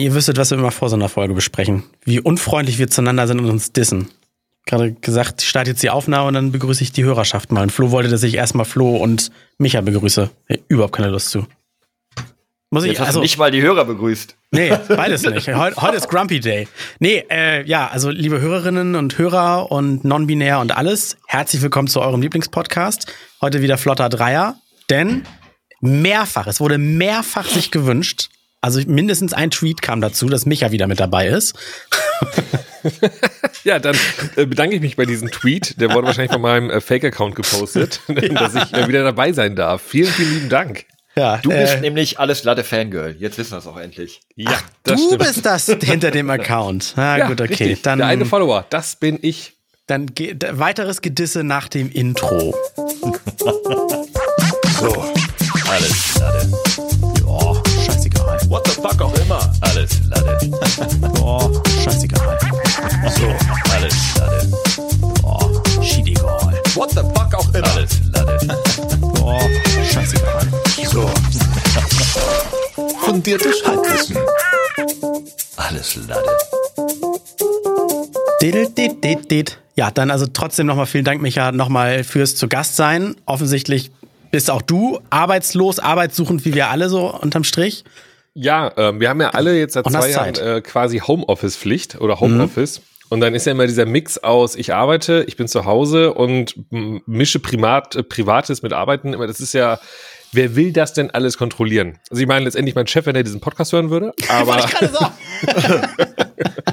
Wenn ihr wüsstet, was wir immer vor so einer Folge besprechen. Wie unfreundlich wir zueinander sind und uns dissen. Gerade gesagt, ich starte jetzt die Aufnahme und dann begrüße ich die Hörerschaft mal. Und Flo wollte, dass ich erstmal Flo und Micha begrüße. Hey, überhaupt keine Lust zu. Muss ich, Jetzt hast also, du nicht mal die Hörer begrüßt. Nee, beides nicht. Heute, heute ist Grumpy Day. Nee, äh, ja, also liebe Hörerinnen und Hörer und non-binär und alles, herzlich willkommen zu eurem Lieblingspodcast. Heute wieder flotter Dreier, denn mehrfach, es wurde mehrfach sich gewünscht, also mindestens ein Tweet kam dazu, dass Micha wieder mit dabei ist. ja, dann äh, bedanke ich mich bei diesem Tweet. Der wurde wahrscheinlich von meinem äh, Fake-Account gepostet, dass ich äh, wieder dabei sein darf. Vielen, vielen lieben Dank. Ja, du bist äh, nämlich alles Latte Fangirl. Jetzt wissen wir es auch endlich. Ja, Ach, du stimmt. bist das hinter dem Account. Ah, ja, gut, okay. Richtig. Dann, Der eine Follower, das bin ich. Dann geht weiteres Gedisse nach dem Intro. so, alles Latte. Fuck auch immer. Alles Latte. oh, scheißegal. So, alles Latte. Oh, shit egal. What the fuck auch immer. Alles Latte. oh, scheißegal. So. Fundiertes Halbwissen. Alles Lade. Ja, dann also trotzdem nochmal vielen Dank, Micha, nochmal fürs zu Gast sein. Offensichtlich bist auch du arbeitslos, arbeitssuchend, wie wir alle so unterm Strich. Ja, äh, wir haben ja alle jetzt seit zwei Jahren äh, quasi Homeoffice-Pflicht oder Homeoffice. Mhm. Und dann ist ja immer dieser Mix aus, ich arbeite, ich bin zu Hause und mische Primat, äh, Privates mit Arbeiten. Das ist ja wer will das denn alles kontrollieren? Also ich meine letztendlich mein Chef, wenn er diesen Podcast hören würde, aber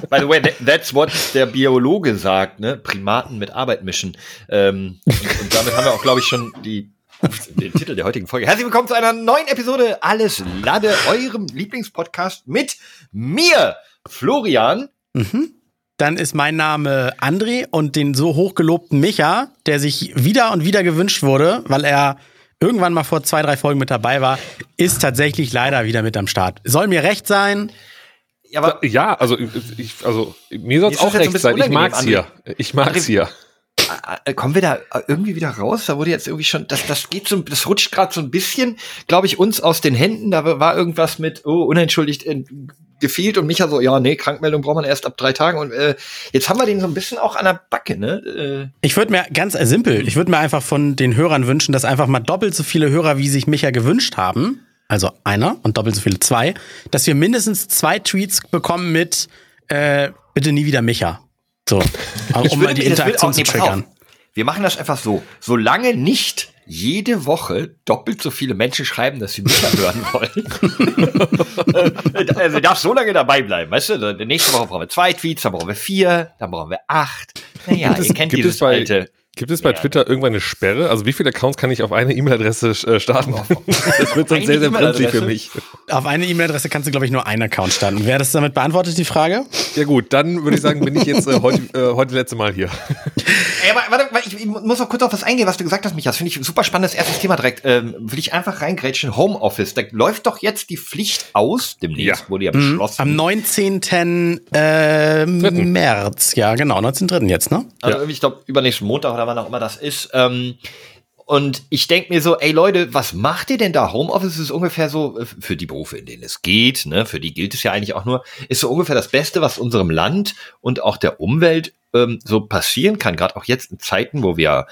By the way, that's what der Biologe sagt, ne? Primaten mit Arbeit mischen. Ähm, und, und damit haben wir auch, glaube ich, schon die den Titel der heutigen Folge. Herzlich willkommen zu einer neuen Episode Alles Lade, eurem Lieblingspodcast mit mir, Florian. Mhm. Dann ist mein Name André und den so hochgelobten Micha, der sich wieder und wieder gewünscht wurde, weil er irgendwann mal vor zwei, drei Folgen mit dabei war, ist tatsächlich leider wieder mit am Start. Soll mir recht sein. Ja, aber ja also, ich, also mir soll es auch recht sein. Ich mag's hier. Ich mag's hier. Äh, kommen wir da irgendwie wieder raus? Da wurde jetzt irgendwie schon, das, das geht so, das rutscht gerade so ein bisschen, glaube ich, uns aus den Händen. Da war irgendwas mit, oh, unentschuldigt äh, gefehlt und Micha so, ja, nee, Krankmeldung braucht man erst ab drei Tagen. Und äh, jetzt haben wir den so ein bisschen auch an der Backe, ne? Äh. Ich würde mir ganz äh, simpel, ich würde mir einfach von den Hörern wünschen, dass einfach mal doppelt so viele Hörer, wie sich Micha gewünscht haben, also einer und doppelt so viele zwei, dass wir mindestens zwei Tweets bekommen mit äh, bitte nie wieder Micha. So, um mal die Interaktion zu triggern. Wir machen das einfach so. Solange nicht jede Woche doppelt so viele Menschen schreiben, dass sie mich hören wollen. also darf so lange dabei bleiben, weißt du? Nächste Woche brauchen wir zwei Tweets, dann brauchen wir vier, dann brauchen wir acht. Naja, ihr kennt dieses bei, alte. Gibt es bei ja. Twitter irgendwann eine Sperre? Also wie viele Accounts kann ich auf eine E-Mail-Adresse äh, starten? Das wird dann sehr, sehr brenzlig für mich. Auf eine E-Mail-Adresse kannst du, glaube ich, nur einen Account starten. Wäre das damit beantwortet, die Frage? Ja gut, dann würde ich sagen, bin ich jetzt äh, heute, äh, heute letzte Mal hier. Ey, aber, warte, warte, ich, muss noch kurz auf was eingehen, was du gesagt hast, Micha. Das finde ich ein super spannendes erstes Thema direkt. Ähm, will ich einfach reingrätschen. Homeoffice. Da läuft doch jetzt die Pflicht aus, demnächst ja. wurde ja mhm. beschlossen. Am 19. Äh, März. Ja, genau, 19.3. jetzt, ne? Also ja. ich glaube, übernächsten Montag oder wann auch immer das ist. Ähm, und ich denke mir so, ey Leute, was macht ihr denn da? Homeoffice ist ungefähr so, äh, für die Berufe, in denen es geht, ne, für die gilt es ja eigentlich auch nur, ist so ungefähr das Beste, was unserem Land und auch der Umwelt ähm, so passieren kann. Gerade auch jetzt in Zeiten, wo wir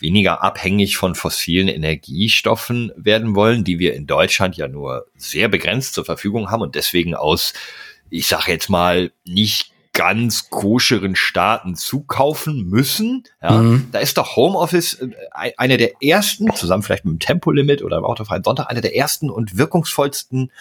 weniger abhängig von fossilen Energiestoffen werden wollen, die wir in Deutschland ja nur sehr begrenzt zur Verfügung haben und deswegen aus, ich sage jetzt mal, nicht ganz koscheren Staaten zukaufen müssen. Ja, mhm. Da ist doch Homeoffice äh, eine der ersten, zusammen vielleicht mit dem Tempolimit oder im autofreien Sonntag, eine der ersten und wirkungsvollsten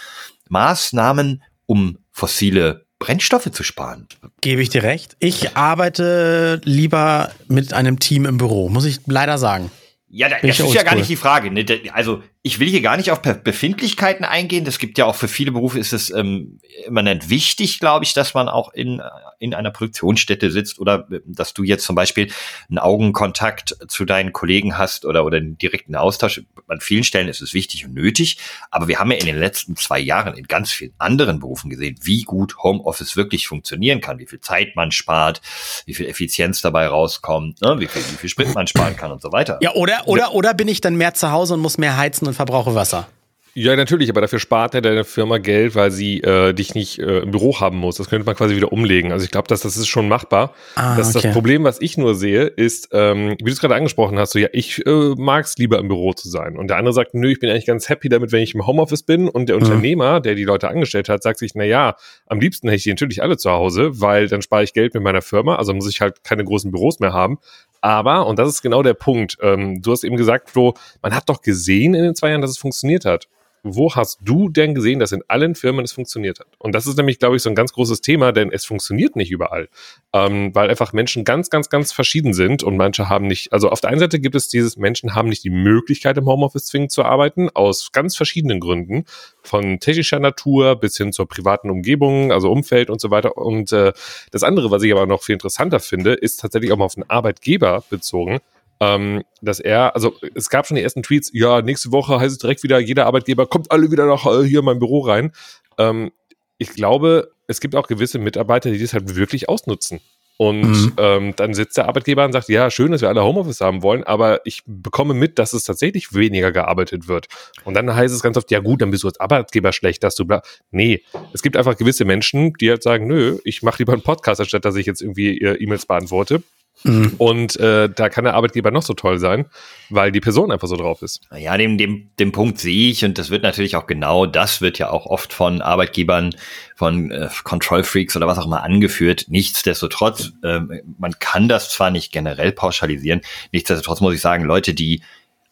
Maßnahmen, um fossile Brennstoffe zu sparen. Gebe ich dir recht. Ich arbeite lieber mit einem Team im Büro, muss ich leider sagen. Ja, das ist ja gar nicht die Frage. Ne? Also ich will hier gar nicht auf Befindlichkeiten eingehen. Das gibt ja auch für viele Berufe ist es ähm, immanent wichtig, glaube ich, dass man auch in, in einer Produktionsstätte sitzt oder äh, dass du jetzt zum Beispiel einen Augenkontakt zu deinen Kollegen hast oder, oder einen direkten Austausch. An vielen Stellen ist es wichtig und nötig. Aber wir haben ja in den letzten zwei Jahren in ganz vielen anderen Berufen gesehen, wie gut Homeoffice wirklich funktionieren kann, wie viel Zeit man spart, wie viel Effizienz dabei rauskommt, ne? wie, viel, wie viel Sprit man sparen kann und so weiter. Ja, oder, oder, oder bin ich dann mehr zu Hause und muss mehr heizen verbrauche Wasser. Ja, natürlich, aber dafür spart ja deine Firma Geld, weil sie äh, dich nicht äh, im Büro haben muss. Das könnte man quasi wieder umlegen. Also ich glaube, dass das ist schon machbar. Ah, das, okay. das Problem, was ich nur sehe, ist, ähm, wie du es gerade angesprochen hast, so ja, ich äh, mag es lieber im Büro zu sein. Und der andere sagt, nö, ich bin eigentlich ganz happy damit, wenn ich im Homeoffice bin. Und der mhm. Unternehmer, der die Leute angestellt hat, sagt sich, na ja, am liebsten hätte ich die natürlich alle zu Hause, weil dann spare ich Geld mit meiner Firma. Also muss ich halt keine großen Büros mehr haben. Aber, und das ist genau der Punkt, ähm, du hast eben gesagt, Flo, man hat doch gesehen in den zwei Jahren, dass es funktioniert hat wo hast du denn gesehen, dass in allen Firmen es funktioniert hat? Und das ist nämlich, glaube ich, so ein ganz großes Thema, denn es funktioniert nicht überall, ähm, weil einfach Menschen ganz, ganz, ganz verschieden sind und manche haben nicht, also auf der einen Seite gibt es dieses, Menschen haben nicht die Möglichkeit, im Homeoffice zwingend zu arbeiten, aus ganz verschiedenen Gründen, von technischer Natur bis hin zur privaten Umgebung, also Umfeld und so weiter. Und äh, das andere, was ich aber noch viel interessanter finde, ist tatsächlich auch mal auf den Arbeitgeber bezogen ähm, dass er, also es gab schon die ersten Tweets, ja, nächste Woche heißt es direkt wieder, jeder Arbeitgeber kommt alle wieder nach äh, hier in mein Büro rein. Ähm, ich glaube, es gibt auch gewisse Mitarbeiter, die das halt wirklich ausnutzen. Und mhm. ähm, dann sitzt der Arbeitgeber und sagt, ja, schön, dass wir alle Homeoffice haben wollen, aber ich bekomme mit, dass es tatsächlich weniger gearbeitet wird. Und dann heißt es ganz oft, ja gut, dann bist du als Arbeitgeber schlecht, dass du bla. Nee, es gibt einfach gewisse Menschen, die halt sagen, nö, ich mache lieber einen Podcast, anstatt dass ich jetzt irgendwie äh, E-Mails beantworte. Mhm. Und äh, da kann der Arbeitgeber noch so toll sein, weil die Person einfach so drauf ist. Ja, dem, dem, dem Punkt sehe ich und das wird natürlich auch genau, das wird ja auch oft von Arbeitgebern, von äh, Control Freaks oder was auch immer angeführt. Nichtsdestotrotz, äh, man kann das zwar nicht generell pauschalisieren, nichtsdestotrotz muss ich sagen, Leute, die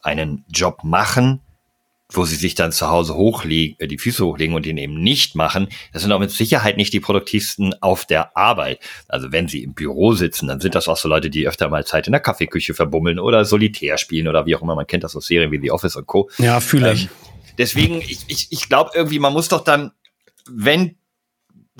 einen Job machen, wo sie sich dann zu Hause hochlegen, äh, die Füße hochlegen und den eben nicht machen, das sind auch mit Sicherheit nicht die produktivsten auf der Arbeit. Also wenn sie im Büro sitzen, dann sind das auch so Leute, die öfter mal Zeit in der Kaffeeküche verbummeln oder Solitär spielen oder wie auch immer. Man kennt das aus Serien wie The Office und Co. Ja, fühle ich. Ähm, deswegen, ich, ich, ich glaube irgendwie, man muss doch dann, wenn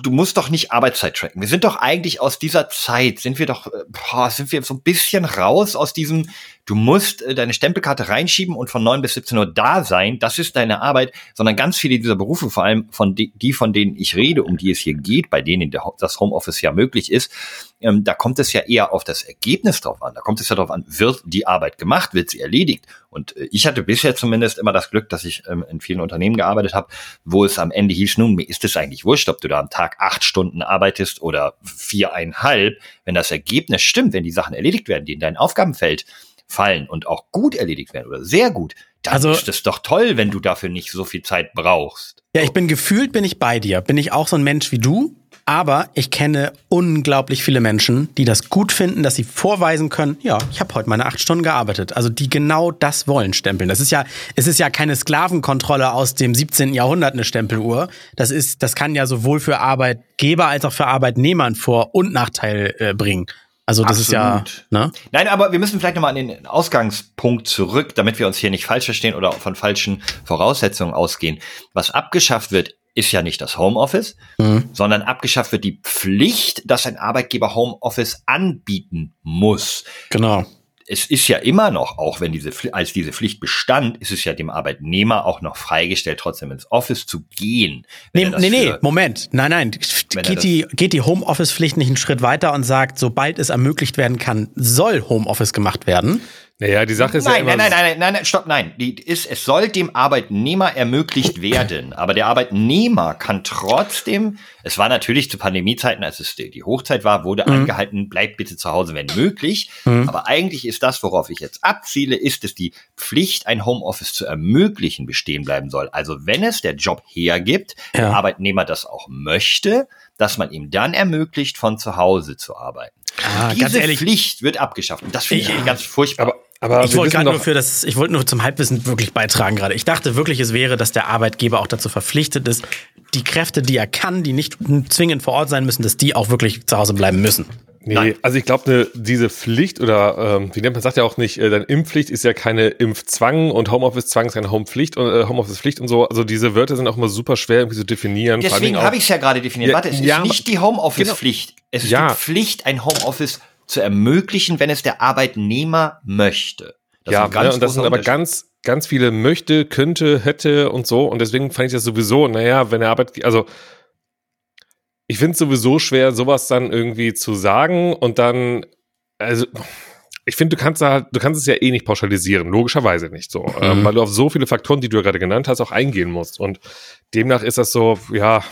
du musst doch nicht Arbeitszeit tracken. Wir sind doch eigentlich aus dieser Zeit, sind wir doch, äh, boah, sind wir so ein bisschen raus aus diesem, du musst äh, deine Stempelkarte reinschieben und von neun bis 17 Uhr da sein, das ist deine Arbeit, sondern ganz viele dieser Berufe, vor allem von die, die von denen ich rede, um die es hier geht, bei denen das Homeoffice ja möglich ist, ähm, da kommt es ja eher auf das Ergebnis drauf an. Da kommt es ja darauf an, wird die Arbeit gemacht, wird sie erledigt. Und äh, ich hatte bisher zumindest immer das Glück, dass ich ähm, in vielen Unternehmen gearbeitet habe, wo es am Ende hieß, nun, mir ist es eigentlich wurscht, ob du da am Tag acht Stunden arbeitest oder viereinhalb. Wenn das Ergebnis stimmt, wenn die Sachen erledigt werden, die in dein Aufgabenfeld fallen und auch gut erledigt werden oder sehr gut, dann also, ist es doch toll, wenn du dafür nicht so viel Zeit brauchst. Ja, ich bin gefühlt, bin ich bei dir. Bin ich auch so ein Mensch wie du? Aber ich kenne unglaublich viele Menschen, die das gut finden, dass sie vorweisen können, ja, ich habe heute meine acht Stunden gearbeitet. Also die genau das wollen stempeln. Das ist ja, es ist ja keine Sklavenkontrolle aus dem 17. Jahrhundert eine Stempeluhr. Das ist, das kann ja sowohl für Arbeitgeber als auch für Arbeitnehmer einen Vor- und Nachteil äh, bringen. Also das Absolut. ist ja. Ne? Nein, aber wir müssen vielleicht nochmal an den Ausgangspunkt zurück, damit wir uns hier nicht falsch verstehen oder von falschen Voraussetzungen ausgehen. Was abgeschafft wird, ist ja nicht das Homeoffice, mhm. sondern abgeschafft wird die Pflicht, dass ein Arbeitgeber Homeoffice anbieten muss. Genau es ist ja immer noch, auch wenn diese, als diese Pflicht bestand, ist es ja dem Arbeitnehmer auch noch freigestellt, trotzdem ins Office zu gehen. Nee, nee, nee, Moment. Nein, nein. Geht die, geht die Homeoffice-Pflicht nicht einen Schritt weiter und sagt, sobald es ermöglicht werden kann, soll Homeoffice gemacht werden? Naja, die Sache ist nein, ja immer nein, nein, nein, nein, nein, stopp, nein. Die ist, es soll dem Arbeitnehmer ermöglicht werden. Aber der Arbeitnehmer kann trotzdem, es war natürlich zu Pandemiezeiten, als es die Hochzeit war, wurde mhm. angehalten, bleibt bitte zu Hause, wenn möglich. Mhm. Aber eigentlich ist das, worauf ich jetzt abziele, ist, dass die Pflicht, ein Homeoffice zu ermöglichen, bestehen bleiben soll. Also wenn es der Job hergibt, ja. der Arbeitnehmer das auch möchte, dass man ihm dann ermöglicht, von zu Hause zu arbeiten. Ah, Diese ehrlich, Pflicht wird abgeschafft. Und das finde ich ja. ganz furchtbar. Aber aber ich wollte gerade nur für das, ich wollte nur zum Halbwissen wirklich beitragen gerade. Ich dachte wirklich, es wäre, dass der Arbeitgeber auch dazu verpflichtet ist, die Kräfte, die er kann, die nicht zwingend vor Ort sein müssen, dass die auch wirklich zu Hause bleiben müssen. Nee, Nein. also ich glaube, ne, diese Pflicht oder ähm, wie nennt man sagt ja auch nicht, äh, deine Impfpflicht ist ja keine Impfzwang und Homeoffice-Zwang ist keine Homepflicht und äh, Homeoffice-Pflicht und so. Also diese Wörter sind auch immer super schwer irgendwie zu definieren. Deswegen habe ich es ja gerade definiert. Ja, Warte, es ja, ist nicht die Homeoffice-Pflicht. Genau. Es ist ja. die Pflicht, ein Homeoffice zu ermöglichen, wenn es der Arbeitnehmer möchte. Das ja, ne, und das sind aber ganz, ganz viele möchte, könnte, hätte und so. Und deswegen fand ich das sowieso, naja, wenn der Arbeit, also ich finde es sowieso schwer, sowas dann irgendwie zu sagen und dann, also ich finde, du kannst da, du kannst es ja eh nicht pauschalisieren, logischerweise nicht so, ähm, mhm. ähm, weil du auf so viele Faktoren, die du ja gerade genannt hast, auch eingehen musst. Und demnach ist das so, ja,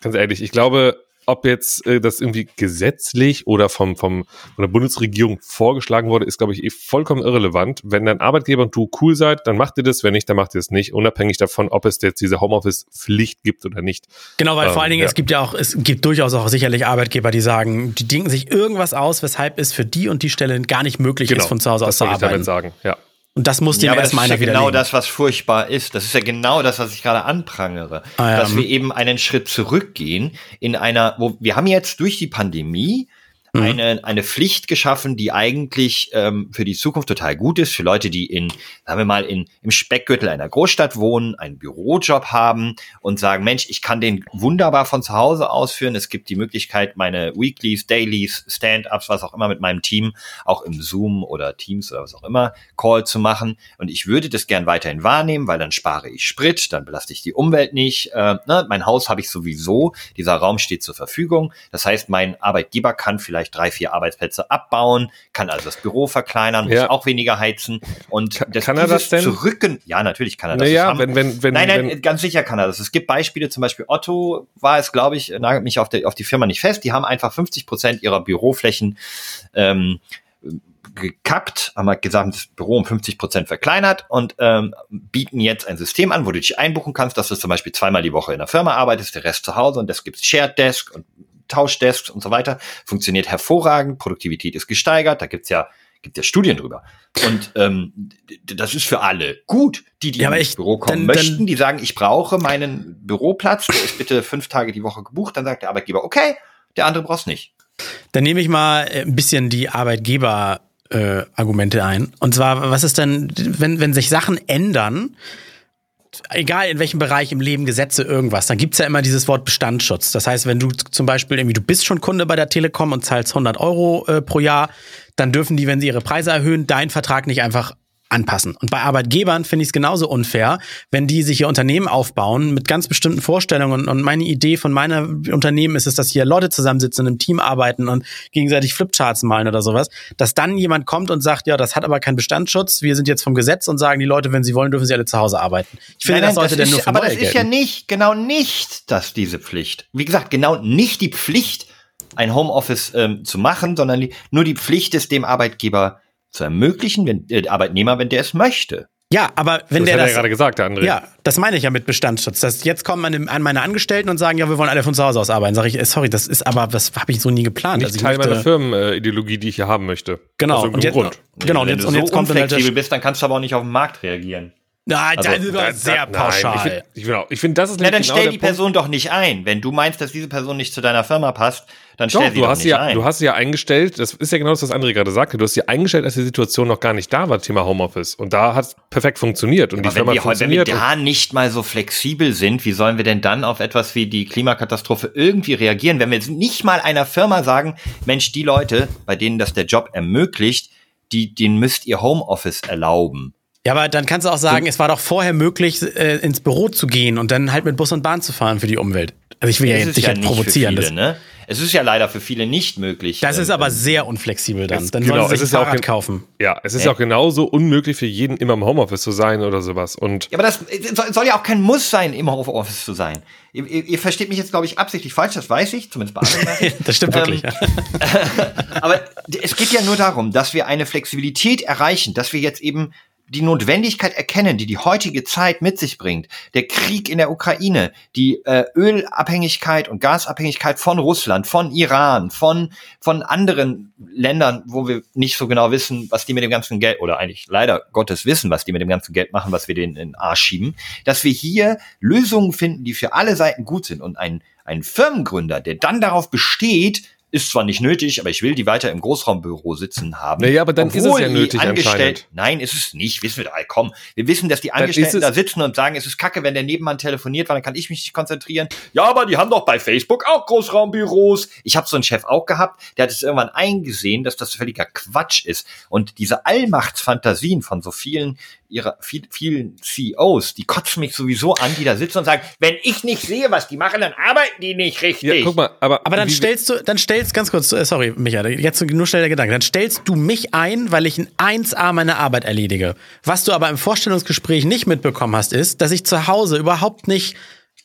ganz ehrlich, ich glaube, ob jetzt äh, das irgendwie gesetzlich oder vom, vom, von der Bundesregierung vorgeschlagen wurde, ist, glaube ich, eh vollkommen irrelevant. Wenn dein Arbeitgeber und du cool seid, dann macht ihr das. Wenn nicht, dann macht ihr es nicht, unabhängig davon, ob es jetzt diese Homeoffice-Pflicht gibt oder nicht. Genau, weil ähm, vor allen Dingen, ja. es gibt ja auch, es gibt durchaus auch sicherlich Arbeitgeber, die sagen, die denken sich irgendwas aus, weshalb es für die und die Stelle gar nicht möglich genau, ist, von zu Hause aus zu arbeiten. Das ich damit sagen, ja. Und das muss ja, erstmal einer Das ist ja genau das, was furchtbar ist. Das ist ja genau das, was ich gerade anprangere. Ah, ja. Dass wir eben einen Schritt zurückgehen in einer, wo wir haben jetzt durch die Pandemie mhm. eine, eine Pflicht geschaffen, die eigentlich ähm, für die Zukunft total gut ist, für Leute, die in, sagen wir mal, in, im Speckgürtel einer Großstadt wohnen, einen Bürojob haben und sagen, Mensch, ich kann den wunderbar von zu Hause ausführen. Es gibt die Möglichkeit, meine Weeklies, Dailies, Stand-ups, was auch immer mit meinem Team, auch im Zoom oder Teams oder was auch immer, Call zu machen. Und ich würde das gern weiterhin wahrnehmen, weil dann spare ich Sprit, dann belaste ich die Umwelt nicht. Äh, ne? Mein Haus habe ich sowieso, dieser Raum steht zur Verfügung. Das heißt, mein Arbeitgeber kann vielleicht vielleicht drei, vier Arbeitsplätze abbauen, kann also das Büro verkleinern, ja. muss auch weniger heizen und kann, das, kann er das denn? Zurücken, ja, natürlich kann er das. Naja, wenn, wenn, wenn, nein, nein, wenn, ganz sicher kann er das. Es gibt Beispiele, zum Beispiel Otto war es, glaube ich, nagelt mich auf, der, auf die Firma nicht fest, die haben einfach 50 Prozent ihrer Büroflächen ähm, gekappt, haben halt gesagt, das Büro um 50 Prozent verkleinert und ähm, bieten jetzt ein System an, wo du dich einbuchen kannst, dass du zum Beispiel zweimal die Woche in der Firma arbeitest, der Rest zu Hause und das gibt's Shared Desk und Tauschdesks und so weiter. Funktioniert hervorragend, Produktivität ist gesteigert, da gibt's ja gibt ja Studien drüber. Und ähm, das ist für alle gut, die, die ja, ins Büro kommen dann, möchten, die sagen, ich brauche meinen Büroplatz, der ist bitte fünf Tage die Woche gebucht, dann sagt der Arbeitgeber, okay, der andere braucht's nicht. Dann nehme ich mal äh, ein bisschen die Arbeitgeber äh, Argumente ein. Und zwar, was ist denn, wenn, wenn sich Sachen ändern, egal in welchem Bereich im Leben Gesetze irgendwas, dann gibt's ja immer dieses Wort Bestandsschutz. Das heißt, wenn du zum Beispiel irgendwie, du bist schon Kunde bei der Telekom und zahlst 100 Euro äh, pro Jahr, dann dürfen die, wenn sie ihre Preise erhöhen, deinen Vertrag nicht einfach anpassen. Und bei Arbeitgebern finde ich es genauso unfair, wenn die sich ihr Unternehmen aufbauen mit ganz bestimmten Vorstellungen. Und meine Idee von meinem Unternehmen ist es, dass hier Leute zusammensitzen, im Team arbeiten und gegenseitig Flipcharts malen oder sowas, dass dann jemand kommt und sagt, ja, das hat aber keinen Bestandsschutz, wir sind jetzt vom Gesetz und sagen, die Leute, wenn sie wollen, dürfen sie alle zu Hause arbeiten. Ich finde, nein, nein, das sollte das denn nur für Aber das ist gelten. ja nicht, genau nicht, dass diese Pflicht. Wie gesagt, genau nicht die Pflicht, ein Homeoffice ähm, zu machen, sondern nur die Pflicht ist dem Arbeitgeber zu ermöglichen, wenn der äh, Arbeitnehmer, wenn der es möchte. Ja, aber wenn das der hat das ja gerade gesagt, der André. Ja, das meine ich ja mit Bestandsschutz. Das, jetzt kommen an, an meine Angestellten und sagen, ja, wir wollen alle von zu Hause aus arbeiten. Sag ich, äh, sorry, das ist aber, das habe ich so nie geplant. Nicht also Teil meiner Firmenideologie, die ich hier haben möchte. Genau. und jetzt, Grund. Genau. Und jetzt, und jetzt so kommt dann halt bist, dann kannst du aber auch nicht auf den Markt reagieren. Na, also, das ist da, sehr da, pauschal. ich finde, ich find, das ist Na, dann genau stell die Person doch nicht ein. Wenn du meinst, dass diese Person nicht zu deiner Firma passt, dann stell doch, sie du doch hast nicht ja, ein. Du hast sie ja eingestellt, das ist ja genau das, was André gerade sagte, du hast sie eingestellt, als die Situation noch gar nicht da war, Thema Homeoffice. Und da hat es perfekt funktioniert. Und ja, die Firma wenn, wir, wenn wir da nicht mal so flexibel sind, wie sollen wir denn dann auf etwas wie die Klimakatastrophe irgendwie reagieren, wenn wir jetzt nicht mal einer Firma sagen, Mensch, die Leute, bei denen das der Job ermöglicht, die, denen müsst ihr Homeoffice erlauben. Ja, aber dann kannst du auch sagen, es war doch vorher möglich, äh, ins Büro zu gehen und dann halt mit Bus und Bahn zu fahren für die Umwelt. Also ich will ja jetzt nicht ja halt provozieren. Viele, ne? Es ist ja leider für viele nicht möglich. Das ist ähm, aber ähm, sehr unflexibel dann. Es, dann genau, sollen sie sich ein Fahrrad kaufen. Ja, es ist ja auch genauso unmöglich für jeden immer im Homeoffice zu sein oder sowas. Und ja, aber das soll ja auch kein Muss sein, im Homeoffice zu sein. Ihr, ihr, ihr versteht mich jetzt, glaube ich, absichtlich falsch, das weiß ich, zumindest bei anderen. das stimmt ähm, wirklich. aber es geht ja nur darum, dass wir eine Flexibilität erreichen, dass wir jetzt eben die Notwendigkeit erkennen, die die heutige Zeit mit sich bringt. Der Krieg in der Ukraine, die äh, Ölabhängigkeit und Gasabhängigkeit von Russland, von Iran, von, von anderen Ländern, wo wir nicht so genau wissen, was die mit dem ganzen Geld, oder eigentlich leider Gottes wissen, was die mit dem ganzen Geld machen, was wir denen in den Arsch schieben, dass wir hier Lösungen finden, die für alle Seiten gut sind. Und ein, ein Firmengründer, der dann darauf besteht, ist zwar nicht nötig, aber ich will die weiter im Großraumbüro sitzen haben. Naja, aber dann ist es ja nötig anscheinend. Nein, ist es nicht. Wissen wir komm. Wir wissen, dass die Angestellten da sitzen und sagen, es ist kacke, wenn der Nebenmann telefoniert, weil dann kann ich mich nicht konzentrieren. Ja, aber die haben doch bei Facebook auch Großraumbüros. Ich habe so einen Chef auch gehabt, der hat es irgendwann eingesehen, dass das völliger Quatsch ist. Und diese Allmachtsfantasien von so vielen ihrer viel, vielen CEOs, die kotzen mich sowieso an, die da sitzen und sagen, wenn ich nicht sehe, was die machen, dann arbeiten die nicht richtig. Ja, guck mal, aber, aber dann stellst du, dann stellst ganz kurz, äh, sorry, Michael, jetzt nur schnell der Gedanke, dann stellst du mich ein, weil ich in 1A meine Arbeit erledige. Was du aber im Vorstellungsgespräch nicht mitbekommen hast, ist, dass ich zu Hause überhaupt nicht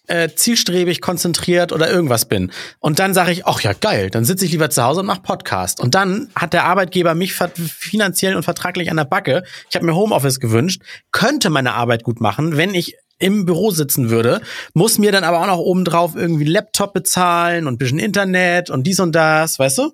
äh, zielstrebig, konzentriert oder irgendwas bin. Und dann sage ich, ach ja, geil, dann sitze ich lieber zu Hause und mache Podcast. Und dann hat der Arbeitgeber mich finanziell und vertraglich an der Backe. Ich habe mir Homeoffice gewünscht, könnte meine Arbeit gut machen, wenn ich im Büro sitzen würde, muss mir dann aber auch noch obendrauf irgendwie Laptop bezahlen und bisschen Internet und dies und das, weißt du?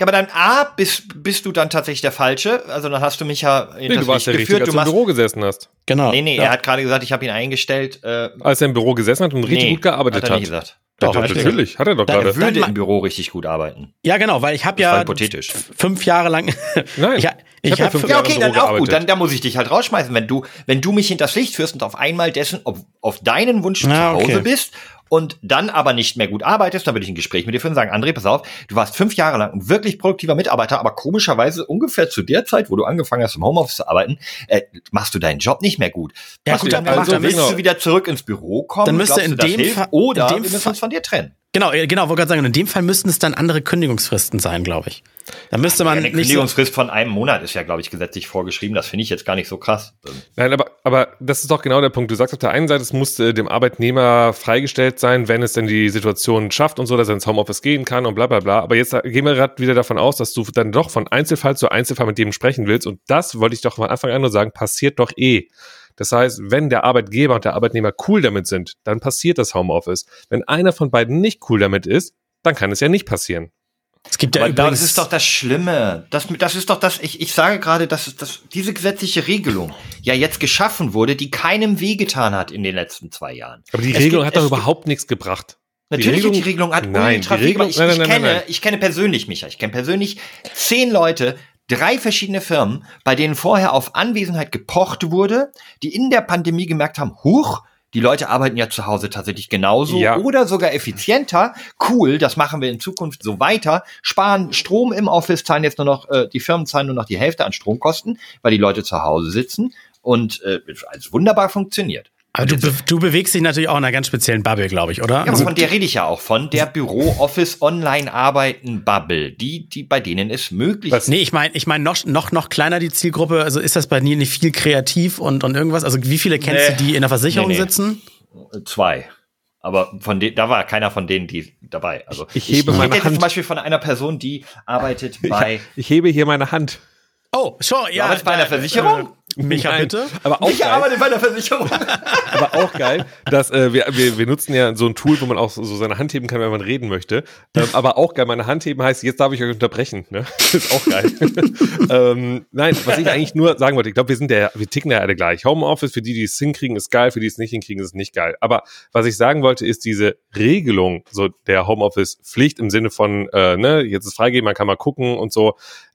Ja, aber dann A, bist, bist du dann tatsächlich der Falsche. Also dann hast du mich ja in nee, das du warst der geführt. Richtige, als du im Büro gesessen hast. Genau. Nee, nee, ja. er hat gerade gesagt, ich habe ihn eingestellt. Äh, als er im Büro gesessen hat und richtig nee, gut gearbeitet hat. Er nicht gesagt. Doch, ja, natürlich, hat er doch gerade. Er würde im Büro richtig gut arbeiten. Ja, genau, weil ich habe ja hypothetisch. fünf Jahre lang. Nein, ich, ich, ich habe hab ja, okay, dann auch gut. Dann, dann muss ich dich halt rausschmeißen, wenn du, wenn du mich hinters Licht führst und auf einmal dessen, auf, auf deinen Wunsch ah, zu Hause okay. bist und dann aber nicht mehr gut arbeitest, dann würde ich ein Gespräch mit dir führen und sagen, André, pass auf, du warst fünf Jahre lang ein wirklich produktiver Mitarbeiter, aber komischerweise ungefähr zu der Zeit, wo du angefangen hast, im Homeoffice zu arbeiten, äh, machst du deinen Job nicht mehr gut. Ja, gut, dann, also, dann müsstest du wieder zurück ins Büro kommen. Dann müsste in dem Fall, oder in dem wir müssen uns von dir trennen. Genau, genau, wollte gerade sagen, in dem Fall müssten es dann andere Kündigungsfristen sein, glaube ich. Da müsste man. Ja, eine Kündigungsfrist von einem Monat ist ja, glaube ich, gesetzlich vorgeschrieben. Das finde ich jetzt gar nicht so krass. Nein, aber, aber das ist doch genau der Punkt. Du sagst auf der einen Seite, es muss äh, dem Arbeitnehmer freigestellt sein, wenn es denn die Situation schafft und so, dass er ins Homeoffice gehen kann und bla bla bla. Aber jetzt gehen wir gerade wieder davon aus, dass du dann doch von Einzelfall zu Einzelfall mit dem sprechen willst. Und das wollte ich doch von Anfang an nur sagen, passiert doch eh. Das heißt, wenn der Arbeitgeber und der Arbeitnehmer cool damit sind, dann passiert das Homeoffice. Wenn einer von beiden nicht cool damit ist, dann kann es ja nicht passieren. Es gibt ja Aber übrigens das ist doch das Schlimme. Das, das ist doch das, ich, ich sage gerade, dass, dass diese gesetzliche Regelung ja jetzt geschaffen wurde, die keinem wehgetan hat in den letzten zwei Jahren. Aber die es Regelung gibt, hat doch überhaupt nichts gebracht. Natürlich die Regelung, hat die Regelung hat nein, die Regelung, ich, nein, nein, ich, kenne, nein, ich kenne persönlich, Micha, ich kenne persönlich zehn Leute, drei verschiedene Firmen, bei denen vorher auf Anwesenheit gepocht wurde, die in der Pandemie gemerkt haben, huch, die Leute arbeiten ja zu Hause tatsächlich genauso ja. oder sogar effizienter. Cool, das machen wir in Zukunft so weiter. Sparen Strom im Office, zahlen jetzt nur noch, äh, die Firmen zahlen nur noch die Hälfte an Stromkosten, weil die Leute zu Hause sitzen und äh, als wunderbar funktioniert. Aber du, be du bewegst dich natürlich auch in einer ganz speziellen Bubble, glaube ich, oder? Ja, aber also von der rede ich ja auch, von der Büro-Office-Online-Arbeiten-Bubble, die, die bei denen ist möglich. Was? Nee, ich meine, ich meine noch, noch, noch kleiner die Zielgruppe. Also ist das bei dir nicht viel kreativ und, und irgendwas? Also wie viele kennst nee. du, die in der Versicherung nee, nee. sitzen? Zwei. Aber von denen, da war keiner von denen, die dabei. Also ich, ich hebe ich meine Hand. zum Beispiel von einer Person, die arbeitet bei. Ich, ich hebe hier meine Hand. Oh, schon, ja. Du bei einer Versicherung? Micha, Nein, bitte? Aber auch Micha geil. arbeitet bei der Versicherung. aber auch geil, dass äh, wir, wir, wir nutzen ja so ein Tool, wo man auch so, so seine Hand heben kann, wenn man reden möchte. Ähm, aber auch geil, meine Hand heben heißt, jetzt darf ich euch unterbrechen. Ne? Das ist auch geil. ähm, nein, was ich eigentlich nur sagen wollte, ich glaube, wir sind der, wir ticken ja alle gleich. Homeoffice, für die, die es hinkriegen, ist geil, für die es nicht hinkriegen, ist nicht geil. Aber was ich sagen wollte, ist diese Regelung so der Homeoffice-Pflicht im Sinne von, äh, ne, jetzt ist freigeben, man kann mal gucken und so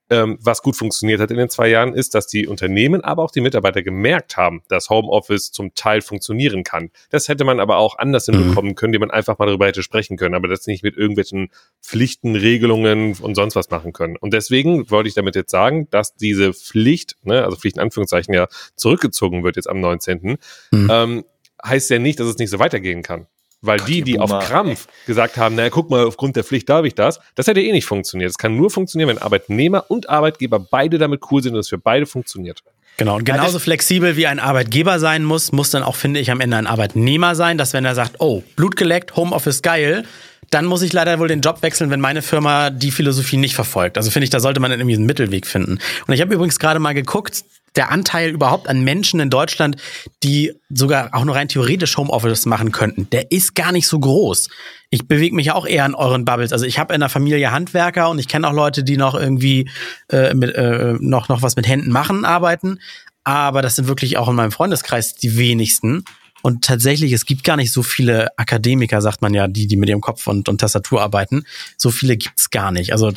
ähm, was gut funktioniert hat in den zwei Jahren, ist, dass die Unternehmen, aber auch die Mitarbeiter gemerkt haben, dass Homeoffice zum Teil funktionieren kann. Das hätte man aber auch anders mhm. hinbekommen können, die man einfach mal darüber hätte sprechen können, aber das nicht mit irgendwelchen Pflichten, Regelungen und sonst was machen können. Und deswegen wollte ich damit jetzt sagen, dass diese Pflicht, ne, also Pflicht in Anführungszeichen ja zurückgezogen wird jetzt am 19., mhm. ähm, heißt ja nicht, dass es nicht so weitergehen kann. Weil Gott, die, die auf Krampf ey. gesagt haben, naja, guck mal, aufgrund der Pflicht darf ich das, das hätte eh nicht funktioniert. Es kann nur funktionieren, wenn Arbeitnehmer und Arbeitgeber beide damit cool sind und es für beide funktioniert. Genau, und genauso flexibel wie ein Arbeitgeber sein muss, muss dann auch, finde ich, am Ende ein Arbeitnehmer sein, dass wenn er sagt, oh, Blut geleckt, Homeoffice geil, dann muss ich leider wohl den Job wechseln, wenn meine Firma die Philosophie nicht verfolgt. Also finde ich, da sollte man irgendwie einen Mittelweg finden. Und ich habe übrigens gerade mal geguckt, der Anteil überhaupt an Menschen in Deutschland, die sogar auch nur rein theoretisch Homeoffice machen könnten, der ist gar nicht so groß. Ich bewege mich ja auch eher in euren Bubbles. Also ich habe in der Familie Handwerker und ich kenne auch Leute, die noch irgendwie äh, mit, äh, noch, noch was mit Händen machen, arbeiten. Aber das sind wirklich auch in meinem Freundeskreis die wenigsten. Und tatsächlich, es gibt gar nicht so viele Akademiker, sagt man ja, die, die mit ihrem Kopf und, und Tastatur arbeiten. So viele gibt's gar nicht. Also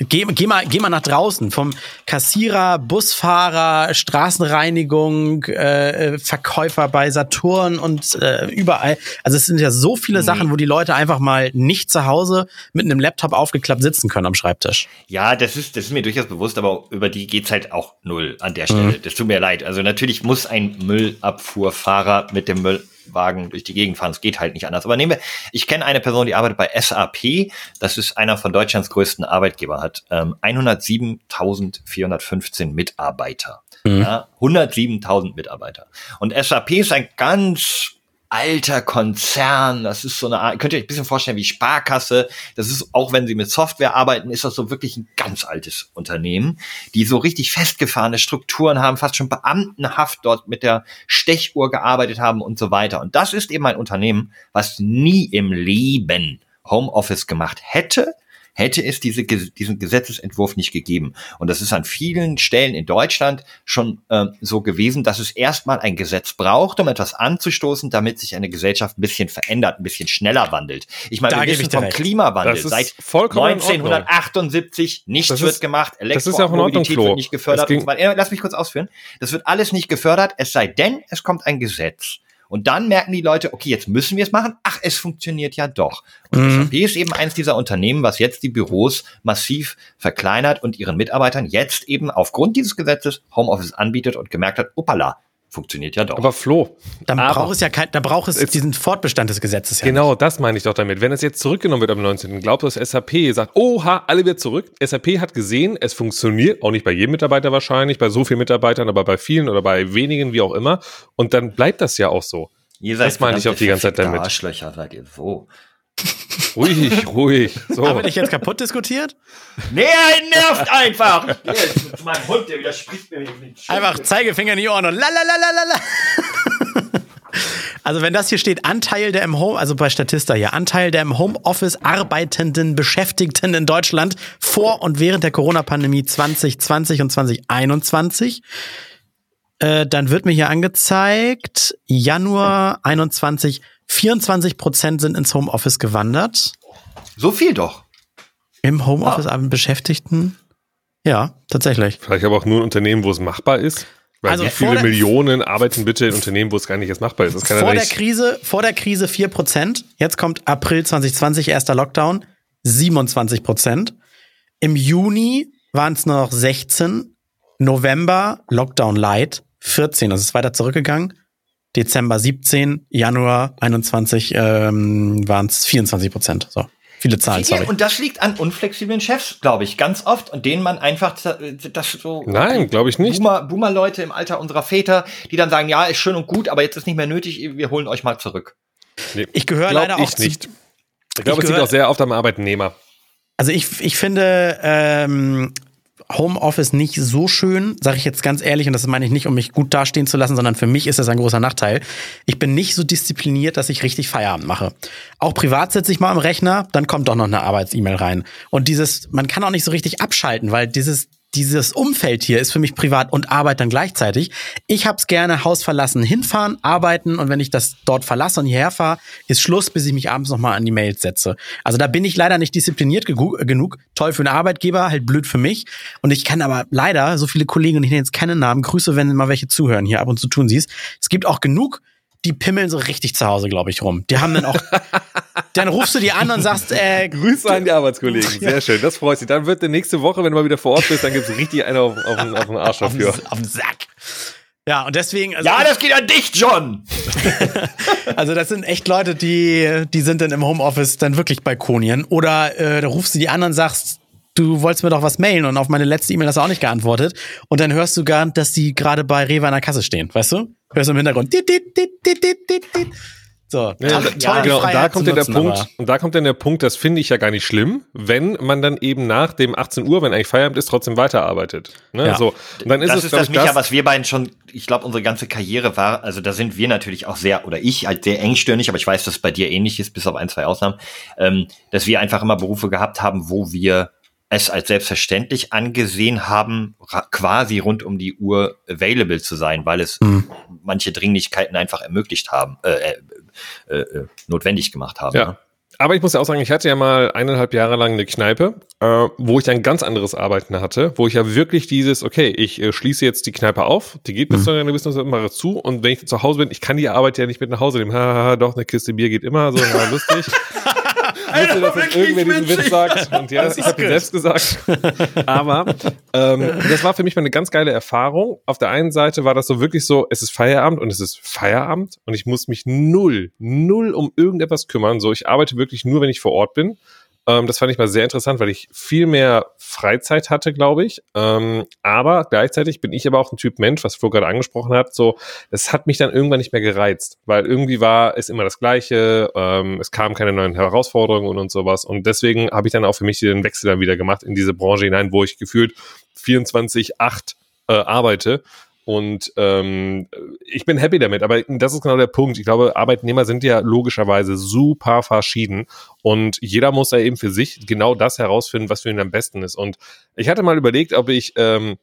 geh, geh, mal, geh mal nach draußen. Vom Kassierer, Busfahrer, Straßenreinigung, äh, Verkäufer bei Saturn und äh, überall. Also es sind ja so viele nee. Sachen, wo die Leute einfach mal nicht zu Hause mit einem Laptop aufgeklappt sitzen können am Schreibtisch. Ja, das ist, das ist mir durchaus bewusst, aber über die geht's halt auch null an der Stelle. Mhm. Das tut mir leid. Also natürlich muss ein Müllabfuhrfahrer mit dem Müll Wagen durch die Gegend fahren. Es geht halt nicht anders. Aber nehmen wir, ich kenne eine Person, die arbeitet bei SAP. Das ist einer von Deutschlands größten Arbeitgeber, hat ähm, 107.415 Mitarbeiter. Mhm. Ja, 107.000 Mitarbeiter. Und SAP ist ein ganz alter Konzern. Das ist so eine Art, könnt ihr euch ein bisschen vorstellen wie Sparkasse. Das ist, auch wenn sie mit Software arbeiten, ist das so wirklich ein ganz altes Unternehmen, die so richtig festgefahrene Strukturen haben, fast schon beamtenhaft dort mit der Stechuhr gearbeitet haben und so weiter. Und das ist eben ein Unternehmen, was nie im Leben Homeoffice gemacht hätte, hätte es diese, diesen Gesetzesentwurf nicht gegeben. Und das ist an vielen Stellen in Deutschland schon äh, so gewesen, dass es erstmal ein Gesetz braucht, um etwas anzustoßen, damit sich eine Gesellschaft ein bisschen verändert, ein bisschen schneller wandelt. Ich meine, da wir wissen vom recht. Klimawandel seit 1978 nichts wird gemacht, Elektromobilität wird nicht gefördert. Lass mich kurz ausführen. Das wird alles nicht gefördert, es sei denn, es kommt ein Gesetz. Und dann merken die Leute, okay, jetzt müssen wir es machen. Ach, es funktioniert ja doch. Und mhm. SAP ist eben eins dieser Unternehmen, was jetzt die Büros massiv verkleinert und ihren Mitarbeitern jetzt eben aufgrund dieses Gesetzes Homeoffice anbietet und gemerkt hat, opala, funktioniert ja doch. Aber Flo. Dann braucht es ja kein, da braucht es diesen Fortbestand des Gesetzes ja Genau, nicht. das meine ich doch damit. Wenn es jetzt zurückgenommen wird am 19., glaubt das SAP, sagt, oha, alle wieder zurück. SAP hat gesehen, es funktioniert, auch nicht bei jedem Mitarbeiter wahrscheinlich, bei so vielen Mitarbeitern, aber bei vielen oder bei wenigen, wie auch immer. Und dann bleibt das ja auch so. Ihr seid das meine ich auch die ganze Zeit damit. Arschlöcher seid ihr so. Ruhig, ruhig. So. Haben wir dich jetzt kaputt diskutiert? Nee, er nervt einfach. zu meinem Hund, der widerspricht mir mit Einfach Zeigefinger in die Ohren und lalalala. Also wenn das hier steht, Anteil der im Home, also bei Statista hier, Anteil der im Homeoffice arbeitenden Beschäftigten in Deutschland vor und während der Corona-Pandemie 2020 und 2021. Äh, dann wird mir hier angezeigt, Januar 21 24 Prozent sind ins Homeoffice gewandert. So viel doch. Im Homeoffice wow. Beschäftigten. Ja, tatsächlich. Vielleicht aber auch nur ein Unternehmen, wo es machbar ist. Weil also wie viele Millionen arbeiten bitte in Unternehmen, wo es gar nicht jetzt machbar ist? Das kann vor, ja der Krise, vor der Krise 4 Prozent. Jetzt kommt April 2020, erster Lockdown, 27 Prozent. Im Juni waren es nur noch 16. November Lockdown Light 14. Also es ist weiter zurückgegangen. Dezember 17, Januar 21 ähm, waren es 24 Prozent. So. Viele Zahlen, sorry. Und das liegt an unflexiblen Chefs, glaube ich, ganz oft. Und denen man einfach das so. Nein, glaube ich nicht. Boomer, Boomer-Leute im Alter unserer Väter, die dann sagen, ja, ist schön und gut, aber jetzt ist nicht mehr nötig, wir holen euch mal zurück. Nee, ich gehöre leider ich auch nicht. Ich glaube, es liegt auch sehr oft am Arbeitnehmer. Also ich, ich finde, ähm, Homeoffice nicht so schön, sage ich jetzt ganz ehrlich, und das meine ich nicht, um mich gut dastehen zu lassen, sondern für mich ist das ein großer Nachteil. Ich bin nicht so diszipliniert, dass ich richtig Feierabend mache. Auch privat sitze ich mal am Rechner, dann kommt doch noch eine Arbeits-E-Mail rein. Und dieses, man kann auch nicht so richtig abschalten, weil dieses dieses Umfeld hier ist für mich privat und Arbeit dann gleichzeitig. Ich hab's gerne Haus verlassen, hinfahren, arbeiten und wenn ich das dort verlasse und hierher fahre, ist Schluss, bis ich mich abends nochmal an die Mails setze. Also da bin ich leider nicht diszipliniert genug. Toll für einen Arbeitgeber, halt blöd für mich. Und ich kann aber leider so viele Kollegen, und ich nenne jetzt keine Namen, Grüße, wenn mal welche zuhören, hier ab und zu tun siehst. Es gibt auch genug die pimmeln so richtig zu Hause, glaube ich, rum. Die haben dann auch, dann rufst du die an und sagst, äh, Grüße an die Arbeitskollegen. Sehr schön, das freut sich. Dann wird der nächste Woche, wenn du mal wieder vor Ort bist, dann gibt's richtig einen auf, auf, auf den Arsch dafür. Auf, auf den Sack. Ja, und deswegen. Also ja, das geht an dich, John! also, das sind echt Leute, die, die sind dann im Homeoffice dann wirklich Balkonien. Oder äh, da rufst du die an und sagst, du wolltest mir doch was mailen und auf meine letzte E-Mail hast du auch nicht geantwortet. Und dann hörst du gar, dass die gerade bei Rewe an der Kasse stehen, weißt du? Hörst du im Hintergrund. So, ja, toll, ja, genau. Und da kommt dann der Punkt, und da kommt dann der Punkt, das finde ich ja gar nicht schlimm, wenn man dann eben nach dem 18 Uhr, wenn eigentlich Feierabend ist, trotzdem weiterarbeitet. Ne? Ja. So. Und dann ist das es, ist das, Micha, was wir beiden schon, ich glaube, unsere ganze Karriere war, also da sind wir natürlich auch sehr, oder ich halt sehr engstirnig, aber ich weiß, dass es bei dir ähnlich ist, bis auf ein, zwei Ausnahmen, ähm, dass wir einfach immer Berufe gehabt haben, wo wir es als selbstverständlich angesehen haben, quasi rund um die Uhr available zu sein, weil es mhm. manche Dringlichkeiten einfach ermöglicht haben, äh, äh, äh, notwendig gemacht haben. Ja. Ne? aber ich muss ja auch sagen, ich hatte ja mal eineinhalb Jahre lang eine Kneipe, äh, wo ich ein ganz anderes Arbeiten hatte, wo ich ja wirklich dieses, okay, ich äh, schließe jetzt die Kneipe auf, die geht bis mhm. zu einer gewissen Zeit zu und wenn ich zu Hause bin, ich kann die Arbeit ja nicht mit nach Hause nehmen. Haha, doch, eine Kiste Bier geht immer, so lustig. ich wusste, dass jetzt irgendwer diesen Witz sagt. Und ja, ich habe ihn selbst gesagt. Aber ähm, das war für mich mal eine ganz geile Erfahrung. Auf der einen Seite war das so wirklich so, es ist Feierabend und es ist Feierabend und ich muss mich null, null um irgendetwas kümmern. So, ich arbeite wirklich nur, wenn ich vor Ort bin. Ähm, das fand ich mal sehr interessant, weil ich viel mehr Freizeit hatte, glaube ich. Ähm, aber gleichzeitig bin ich aber auch ein Typ Mensch, was Flo gerade angesprochen hat. So, es hat mich dann irgendwann nicht mehr gereizt, weil irgendwie war es immer das Gleiche. Ähm, es kamen keine neuen Herausforderungen und, und sowas. Und deswegen habe ich dann auch für mich den Wechsel dann wieder gemacht in diese Branche hinein, wo ich gefühlt 24-8 äh, arbeite und ähm, ich bin happy damit, aber das ist genau der Punkt. Ich glaube, Arbeitnehmer sind ja logischerweise super verschieden und jeder muss ja eben für sich genau das herausfinden, was für ihn am besten ist. Und ich hatte mal überlegt, ob ich ähm,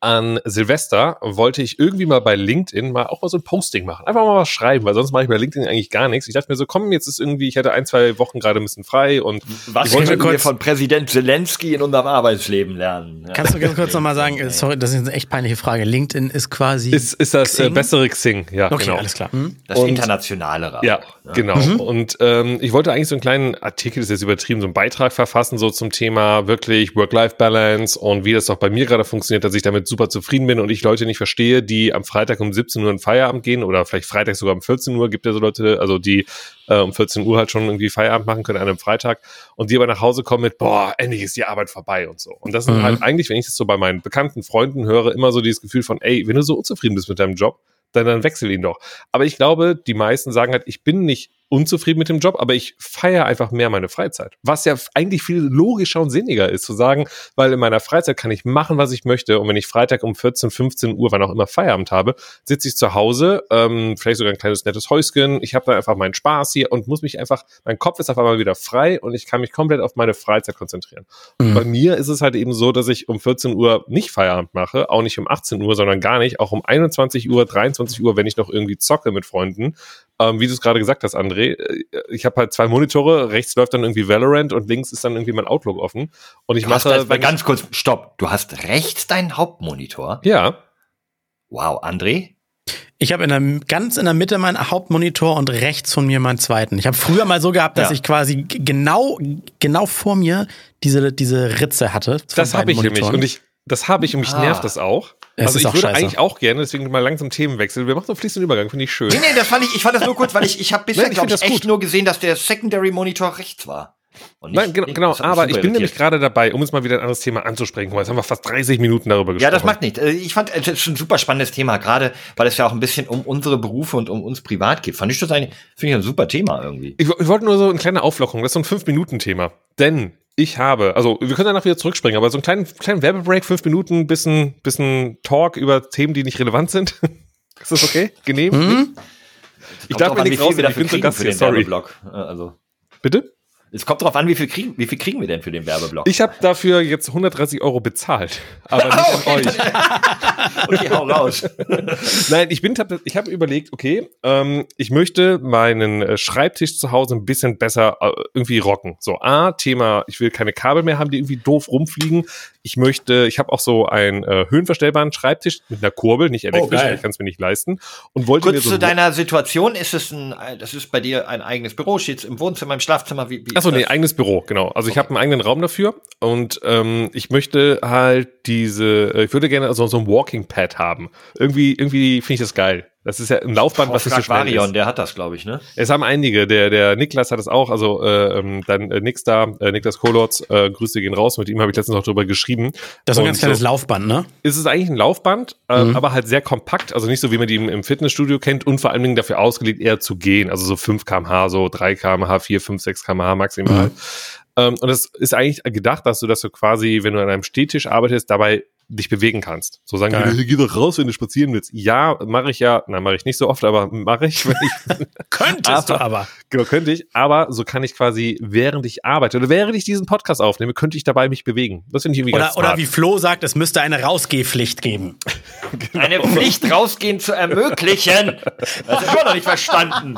an Silvester wollte ich irgendwie mal bei LinkedIn mal auch mal so ein Posting machen. Einfach mal was schreiben, weil sonst mache ich bei LinkedIn eigentlich gar nichts. Ich dachte mir so, komm, jetzt ist irgendwie, ich hatte ein, zwei Wochen gerade ein bisschen frei und was ich wollte wir von Präsident Zelensky in unserem Arbeitsleben lernen. Ja. Kannst du ganz kurz nochmal sagen, sorry, das ist eine echt peinliche Frage. LinkedIn ist quasi. Ist, ist das äh, bessere Xing, ja. Okay, genau. alles klar. Hm? Das und, internationalere. Ja, auch, ja. genau. Mhm. Und ähm, ich wollte eigentlich so einen kleinen Artikel, das ist jetzt übertrieben, so einen Beitrag verfassen, so zum Thema wirklich Work-Life-Balance und wie das doch bei mir gerade funktioniert, dass ich damit super zufrieden bin und ich Leute nicht verstehe, die am Freitag um 17 Uhr in Feierabend gehen oder vielleicht Freitag sogar um 14 Uhr, gibt ja so Leute, also die äh, um 14 Uhr halt schon irgendwie Feierabend machen können an einem Freitag und die aber nach Hause kommen mit, boah, endlich ist die Arbeit vorbei und so. Und das ist mhm. halt eigentlich, wenn ich das so bei meinen bekannten Freunden höre, immer so dieses Gefühl von, ey, wenn du so unzufrieden bist mit deinem Job, dann, dann wechsel ihn doch. Aber ich glaube, die meisten sagen halt, ich bin nicht unzufrieden mit dem Job, aber ich feiere einfach mehr meine Freizeit. Was ja eigentlich viel logischer und sinniger ist, zu sagen, weil in meiner Freizeit kann ich machen, was ich möchte. Und wenn ich Freitag um 14, 15 Uhr, wann auch immer Feierabend habe, sitze ich zu Hause, ähm, vielleicht sogar ein kleines nettes Häuschen. Ich habe da einfach meinen Spaß hier und muss mich einfach, mein Kopf ist auf einmal wieder frei und ich kann mich komplett auf meine Freizeit konzentrieren. Mhm. Bei mir ist es halt eben so, dass ich um 14 Uhr nicht Feierabend mache, auch nicht um 18 Uhr, sondern gar nicht, auch um 21 Uhr, 23 Uhr, wenn ich noch irgendwie zocke mit Freunden, ähm, wie du es gerade gesagt hast, André, äh, ich habe halt zwei Monitore, rechts läuft dann irgendwie Valorant und links ist dann irgendwie mein Outlook offen. Und ich du mache. Hast, ganz kurz, stopp. Du hast rechts deinen Hauptmonitor? Ja. Wow, André? Ich habe in der, ganz in der Mitte meinen Hauptmonitor und rechts von mir meinen zweiten. Ich habe früher mal so gehabt, dass ja. ich quasi genau, genau vor mir diese, diese Ritze hatte. Das habe ich Monitoren. nämlich. Und ich, das habe ich und mich ah. nervt das auch. Es also ich würde scheiße. eigentlich auch gerne, deswegen mal langsam Themenwechsel. Wir machen so fließenden Übergang, finde ich schön. Nee, nee, das fand ich, ich fand das nur kurz, weil ich, ich habe bisher, glaube ich, echt gut. nur gesehen, dass der Secondary Monitor rechts war. Nicht, Nein, genau, genau aber ich bin nämlich gerade dabei, um uns mal wieder ein anderes Thema anzusprechen. Jetzt haben wir fast 30 Minuten darüber gesprochen. Ja, das macht nicht. Äh, ich fand es ist ein super spannendes Thema, gerade weil es ja auch ein bisschen um unsere Berufe und um uns privat geht. Fand ich das eigentlich, finde ich ein super Thema irgendwie. Ich, ich wollte nur so eine kleine Auflockerung, das ist so ein 5-Minuten-Thema. Denn ich habe, also wir können danach wieder zurückspringen, aber so einen kleinen, kleinen Werbebreak, fünf Minuten, bisschen, bisschen Talk über Themen, die nicht relevant sind. ist das okay? Genehm? Mhm. Ich darf mir nicht raus, ich bin so Gast hier, sorry. Äh, also. Bitte? Es kommt darauf an, wie viel, kriegen, wie viel kriegen wir denn für den Werbeblock? Ich habe dafür jetzt 130 Euro bezahlt, aber nicht oh, an euch. okay, hau raus. Nein, ich bin, ich habe überlegt, okay, ähm, ich möchte meinen äh, Schreibtisch zu Hause ein bisschen besser äh, irgendwie rocken. So, A, Thema, ich will keine Kabel mehr haben, die irgendwie doof rumfliegen. Ich möchte, ich habe auch so einen äh, höhenverstellbaren Schreibtisch mit einer Kurbel, nicht elektrisch, oh, ich kann es mir nicht leisten. Und wollte Kurz mir so zu deiner Situation, ist es ein, das ist bei dir ein eigenes Büro, steht im Wohnzimmer, im Schlafzimmer, wie, wie Achso, nee, eigenes Büro, genau. Also okay. ich habe einen eigenen Raum dafür und ähm, ich möchte halt diese, äh, ich würde gerne so, so ein Walking Pad haben. Irgendwie, irgendwie finde ich das geil. Das ist ja ein Laufband, was nicht so schnell Varion, ist. der hat das, glaube ich, ne? Es haben einige. Der, der Niklas hat es auch. Also äh, ähm, dann äh, Nix da, äh, Niklas Kolotz, äh, Grüße gehen raus. Mit ihm habe ich letztens auch drüber geschrieben. Das ist ein ganz kleines so, Laufband, ne? Ist es eigentlich ein Laufband, äh, mhm. aber halt sehr kompakt. Also nicht so, wie man die im, im, Fitnessstudio kennt und vor allen Dingen dafür ausgelegt, eher zu gehen. Also so 5 kmh, so 3 kmh, 4, 5, 6 kmh maximal. Mhm. Ähm, und es ist eigentlich gedacht, dass du, dass du quasi, wenn du an einem Stehtisch arbeitest, dabei dich bewegen kannst. So sagen Geil. die, geh doch raus, wenn du spazieren willst. Ja, mache ich ja, na mache ich nicht so oft, aber mache ich, wenn ich könntest aber, du aber. Genau, könnte ich, aber so kann ich quasi während ich arbeite oder während ich diesen Podcast aufnehme, könnte ich dabei mich bewegen. Das finde ich irgendwie oder, ganz Oder wie Flo sagt, es müsste eine Rausgehpflicht geben. genau. Eine Pflicht rausgehen zu ermöglichen. Das ist immer noch nicht verstanden.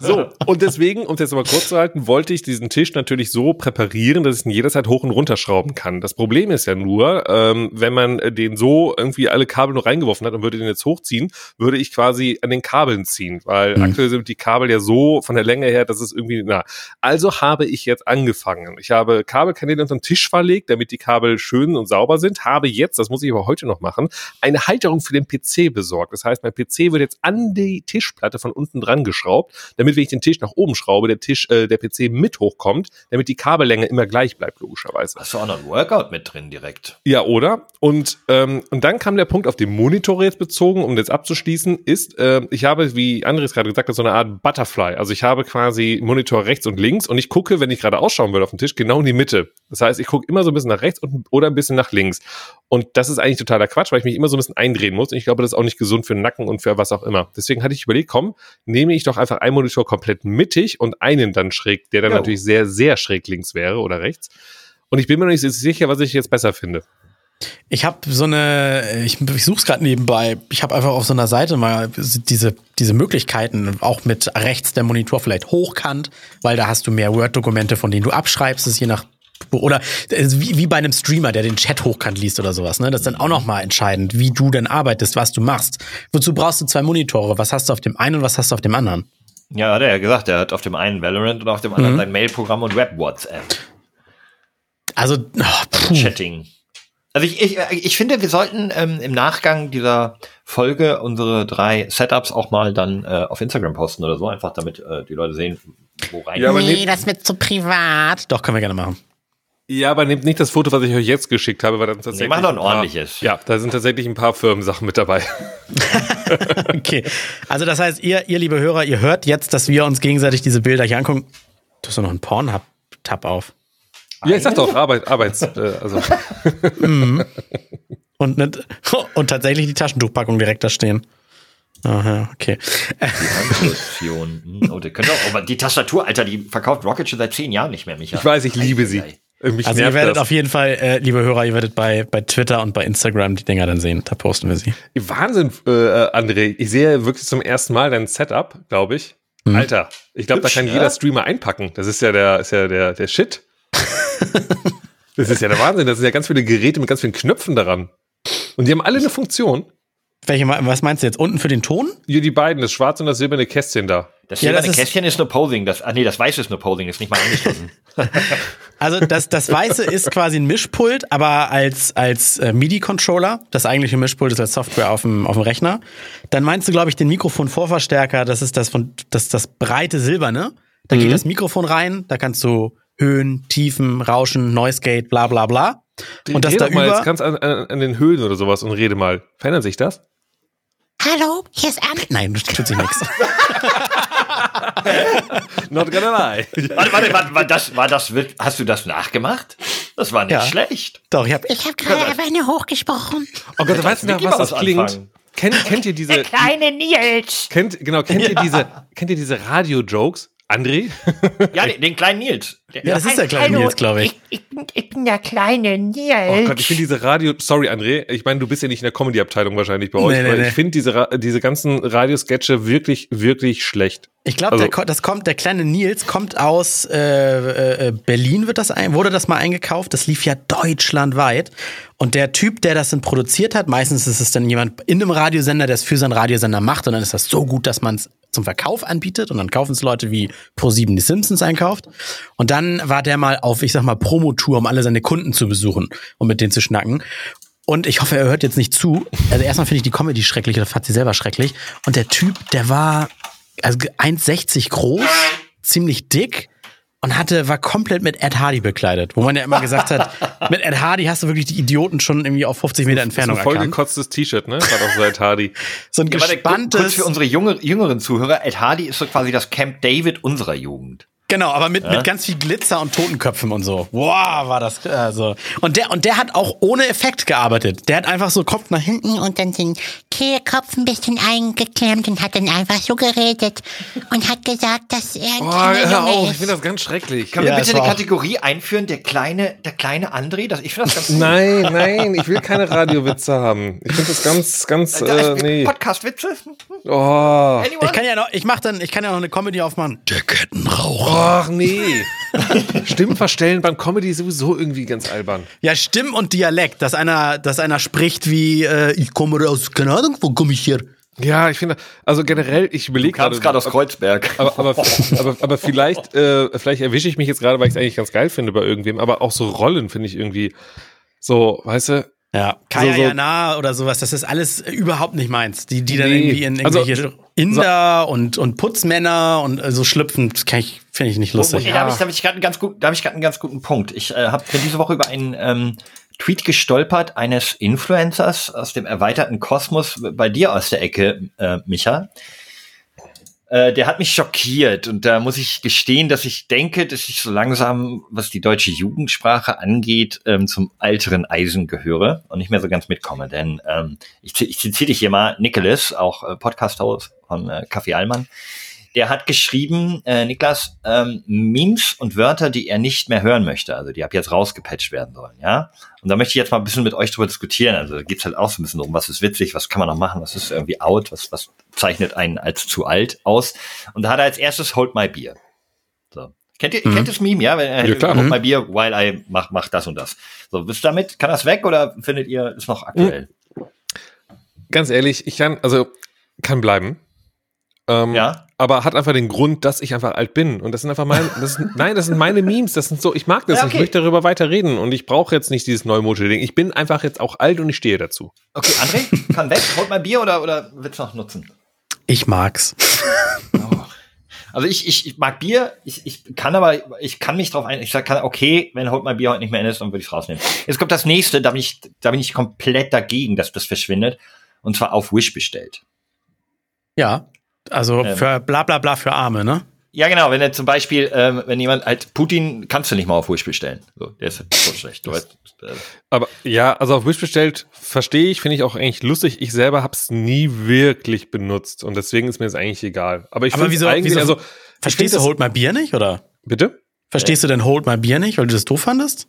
So, und deswegen, um es jetzt mal kurz zu halten, wollte ich diesen Tisch natürlich so präparieren, dass ich ihn jederzeit hoch und runter schrauben kann. Das Problem ist ja nur, ähm, wenn man den so irgendwie alle Kabel nur reingeworfen hat und würde den jetzt hochziehen, würde ich quasi an den Kabeln ziehen, weil mhm. aktuell sind die Kabel ja so von der Länge her, dass es irgendwie, na. Also habe ich jetzt angefangen. Ich habe Kabelkanäle unter den Tisch verlegt, damit die Kabel schön und sauber sind, habe jetzt, das muss ich aber heute noch machen, eine Halterung für den PC besorgt. Das heißt, mein PC wird jetzt an die Tischplatte von unten dran geschraubt, damit wenn ich den Tisch nach oben schraube, der Tisch, äh, der PC mit hochkommt, damit die Kabellänge immer gleich bleibt, logischerweise. Hast du auch noch ein Workout mit drin direkt? Ja, oder? Und, ähm, und dann kam der Punkt auf den Monitor jetzt bezogen, um jetzt abzuschließen, ist, äh, ich habe, wie Andres gerade gesagt hat, so eine Art Butterfly. Also ich habe quasi Monitor rechts und links und ich gucke, wenn ich gerade ausschauen will auf dem Tisch, genau in die Mitte. Das heißt, ich gucke immer so ein bisschen nach rechts und, oder ein bisschen nach links. Und das ist eigentlich totaler Quatsch, weil ich mich immer so ein bisschen eindrehen muss. Und ich glaube, das ist auch nicht gesund für den Nacken und für was auch immer. Deswegen hatte ich überlegt, komm, nehme ich doch einfach einen Monitor komplett mittig und einen dann schräg, der dann jo. natürlich sehr, sehr schräg links wäre oder rechts. Und ich bin mir noch nicht sicher, was ich jetzt besser finde. Ich habe so eine, ich, ich suche es gerade nebenbei. Ich habe einfach auf so einer Seite mal diese, diese Möglichkeiten, auch mit rechts der Monitor vielleicht hochkant, weil da hast du mehr Word-Dokumente, von denen du abschreibst, ist je nach oder wie, wie bei einem Streamer, der den Chat hochkant liest oder sowas. Ne? Das ist dann auch nochmal entscheidend, wie du denn arbeitest, was du machst. Wozu brauchst du zwei Monitore? Was hast du auf dem einen und was hast du auf dem anderen? Ja, hat er ja gesagt, er hat auf dem einen Valorant und auf dem anderen mhm. sein Mailprogramm und Web-WhatsApp. Also, oh, also Chatting. Also ich, ich, ich finde, wir sollten ähm, im Nachgang dieser Folge unsere drei Setups auch mal dann äh, auf Instagram posten oder so, einfach damit äh, die Leute sehen, wo rein. Ja, aber nee, das wird zu privat. Doch, können wir gerne machen. Ja, aber nehmt nicht das Foto, was ich euch jetzt geschickt habe, weil dann tatsächlich. Nee, mach doch ein ordentliches. ja, da sind tatsächlich ein paar Firmensachen mit dabei. okay. Also, das heißt, ihr, ihr, liebe Hörer, ihr hört jetzt, dass wir uns gegenseitig diese Bilder hier angucken. Du hast doch noch einen Pornhub-Tab auf. Ja, ich sag doch, Arbeit, Arbeits, äh, also. mhm. und, nicht, und tatsächlich die Taschentuchpackung direkt da stehen. Aha, okay. Die hm, oh, die, auch, aber die Tastatur, Alter, die verkauft Rocket schon seit zehn Jahren nicht mehr, Micha. Ich weiß, ich liebe sie. Mich also ihr werdet das. auf jeden Fall, äh, liebe Hörer, ihr werdet bei, bei Twitter und bei Instagram die Dinger dann sehen. Da posten wir sie. Wahnsinn, äh, André. Ich sehe wirklich zum ersten Mal dein Setup, glaube ich. Mhm. Alter, ich glaube, da kann ja? jeder Streamer einpacken. Das ist ja der, ist ja der, der Shit. das ist ja der Wahnsinn. Das sind ja ganz viele Geräte mit ganz vielen Knöpfen daran. Und die haben alle eine Funktion. Welche, was meinst du jetzt? Unten für den Ton? Hier die beiden, das schwarze und das silberne Kästchen da. Das silberne ja, das Kästchen ist, ist nur Posing. Das, ah nee, das weiße ist nur Posing, ist nicht mal angeschlossen. also das, das weiße ist quasi ein Mischpult, aber als, als äh, MIDI-Controller. Das eigentliche Mischpult ist als Software auf dem, auf dem Rechner. Dann meinst du, glaube ich, den Mikrofon-Vorverstärker, das ist das von das, das breite Silberne. Da mhm. geht das Mikrofon rein, da kannst du Höhen, Tiefen, Rauschen, Noise Gate, bla bla bla. Und das da über. Mal jetzt ganz an, an, an, den Höhlen oder sowas und rede mal. Verändert sich das? Hallo, hier ist Anne. Nein, das tut sich nichts. Not gonna lie. Warte, warte, warte, war das, war das, hast du das nachgemacht? Das war nicht ja. schlecht. Doch, ich habe ich hab gerade einfach eine hochgesprochen. Oh Gott, du weißt nicht, was das klingt? Kennt, kennt ihr diese. Der kleine Nils. Kennt, genau, kennt ja. ihr diese, kennt ihr diese Radio-Jokes? André? ja, den, den, kleinen Nils. Ja, das ist der kleine Hallo, Nils, glaube ich. Ich, ich, ich, bin der kleine Nils. Oh Gott, ich finde diese Radio, sorry André, ich meine, du bist ja nicht in der Comedy-Abteilung wahrscheinlich bei euch, nee, nee, nee. ich finde diese, diese ganzen Radiosketche wirklich, wirklich schlecht. Ich glaube, also, der, das kommt, der kleine Nils kommt aus äh, äh, äh, Berlin, wird das ein, wurde das mal eingekauft. Das lief ja deutschlandweit. Und der Typ, der das dann produziert hat, meistens ist es dann jemand in einem Radiosender, der es für seinen Radiosender macht. Und dann ist das so gut, dass man es zum Verkauf anbietet. Und dann kaufen es Leute wie Pro7 die Simpsons einkauft. Und dann war der mal auf, ich sag mal, Promotour, um alle seine Kunden zu besuchen und mit denen zu schnacken. Und ich hoffe, er hört jetzt nicht zu. Also erstmal finde ich die Comedy schrecklich, oder fand sie selber schrecklich. Und der Typ, der war also 1,60 groß, ziemlich dick und hatte, war komplett mit Ed Hardy bekleidet, wo man ja immer gesagt hat, mit Ed Hardy hast du wirklich die Idioten schon irgendwie auf 50 Meter Entfernung so ein vollgekotztes T-Shirt, ne? War auch so Ed Hardy. so ein ja, gespanntes. Kurz für unsere junge, jüngeren Zuhörer, Ed Hardy ist so quasi das Camp David unserer Jugend. Genau, aber mit, ja? mit ganz viel Glitzer und Totenköpfen und so. Wow, war das also. Und der und der hat auch ohne Effekt gearbeitet. Der hat einfach so Kopf nach hinten und dann den Kehlkopf ein bisschen eingeklemmt und hat dann einfach so geredet und hat gesagt, dass er oh, hör auf, ich finde das ganz schrecklich. Können ja, wir bitte eine Kategorie einführen, der kleine der kleine André? Das, ich finde das ganz Nein, nein, ich will keine Radiowitze haben. Ich finde das ganz ganz äh, nee. Podcast Witze? Oh. Ich kann ja noch ich mach dann ich kann ja noch eine Comedy aufmachen. Der Kettenraucher. Ach nee. Stimmen verstellen beim Comedy ist sowieso irgendwie ganz albern. Ja, Stimm und Dialekt, dass einer, dass einer spricht wie, äh, ich komme aus, keine Ahnung, wo komme ich hier? Ja, ich finde, also generell, ich überlege gerade. gerade aus Kreuzberg. Aber, aber, aber, aber vielleicht, äh, vielleicht erwische ich mich jetzt gerade, weil ich es eigentlich ganz geil finde bei irgendwem, aber auch so Rollen finde ich irgendwie so, weißt du, ja, Kaya so, Jana oder sowas, das ist alles überhaupt nicht meins. Die, die dann irgendwie in irgendwelche also, Inder so, und, und Putzmänner und so schlüpfen, das ich, finde ich nicht lustig. Okay, da habe ich, hab ich gerade einen ganz gerade einen ganz guten Punkt. Ich äh, habe diese Woche über einen ähm, Tweet gestolpert eines Influencers aus dem erweiterten Kosmos bei dir aus der Ecke, äh, Micha. Äh, der hat mich schockiert und da muss ich gestehen, dass ich denke, dass ich so langsam, was die deutsche Jugendsprache angeht, ähm, zum älteren Eisen gehöre und nicht mehr so ganz mitkomme. Denn ähm, ich, ich zitiere dich hier mal, Nicholas, auch äh, Podcast-Host von äh, Kaffee Allmann, der hat geschrieben, äh, Niklas, ähm, Memes und Wörter, die er nicht mehr hören möchte, also die ab jetzt rausgepatcht werden sollen, ja. Und da möchte ich jetzt mal ein bisschen mit euch drüber diskutieren. Also da geht's halt auch so ein bisschen drum, was ist witzig, was kann man noch machen, was ist irgendwie out, was, was zeichnet einen als zu alt aus. Und da hat er als erstes Hold My Beer. So. Kennt ihr, mhm. kennt das Meme, ja? Wenn ja, klar. Hold My Beer while I mach, mach das und das. So, wisst damit, kann das weg oder findet ihr, ist noch aktuell? Ganz ehrlich, ich kann, also, kann bleiben. Ähm, ja. Aber hat einfach den Grund, dass ich einfach alt bin. Und das sind einfach meine, das sind, nein, das sind meine Memes. Das sind so, ich mag das. Ja, okay. Ich möchte darüber weiter reden. Und ich brauche jetzt nicht dieses neumodische Ding. Ich bin einfach jetzt auch alt und ich stehe dazu. Okay, André, kann weg. Holt mal Bier oder, oder willst du noch nutzen? Ich mag's. Oh. Also ich, ich, ich mag Bier, ich, ich kann aber, ich kann mich drauf ein, ich kann, okay, wenn Holt mein Bier heute nicht mehr in ist, dann würde ich es rausnehmen. Jetzt kommt das nächste, da bin ich, da bin ich komplett dagegen, dass das verschwindet. Und zwar auf Wish bestellt. Ja. Also ähm, für bla bla bla für Arme, ne? Ja, genau, wenn er zum Beispiel, ähm, wenn jemand halt Putin kannst du nicht mal auf Wish bestellen. So, der ist halt so schlecht. Du weißt, äh. Aber ja, also auf Wish bestellt, verstehe ich, finde ich auch eigentlich lustig. Ich selber habe es nie wirklich benutzt und deswegen ist mir das eigentlich egal. Aber ich finde eigentlich, wieso, also. Verstehst du Hold My Bier nicht, oder? Bitte? Verstehst äh. du denn Hold My Bier nicht, weil du das doof fandest?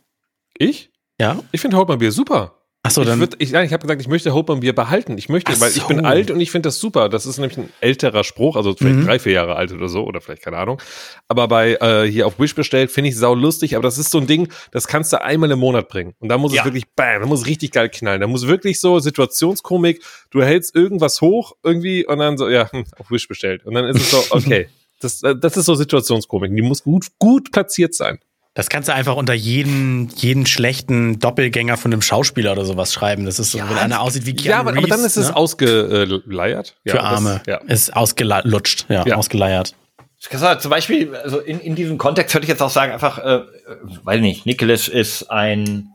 Ich? Ja. Ich finde Hold My Bier super. Ach so, dann. Ich, würd, ich, ich habe gesagt, ich möchte Hope Bier behalten. Ich möchte, Ach weil so. ich bin alt und ich finde das super. Das ist nämlich ein älterer Spruch, also vielleicht mhm. drei, vier Jahre alt oder so, oder vielleicht keine Ahnung. Aber bei äh, hier auf Wish bestellt, finde ich sau lustig, aber das ist so ein Ding, das kannst du einmal im Monat bringen. Und da muss ja. es wirklich, bam, da muss es richtig geil knallen. Da muss wirklich so Situationskomik, du hältst irgendwas hoch irgendwie und dann so, ja, hm, auf Wish bestellt. Und dann ist es so, okay. das, äh, das ist so Situationskomik. Die muss gut, gut platziert sein. Das kannst du einfach unter jeden, jeden schlechten Doppelgänger von einem Schauspieler oder sowas schreiben. Das ist so, ja, wenn einer aussieht wie Keanu Ja, aber, Reeves, aber dann ist es ne? ausgeleiert. Ja, Für Arme. Das, ja. Ist ausgelutscht, ja, ja. ausgeleiert. Ich kann sagen, zum Beispiel, also in, in diesem Kontext würde ich jetzt auch sagen, einfach, äh, weil nicht, Nicholas ist ein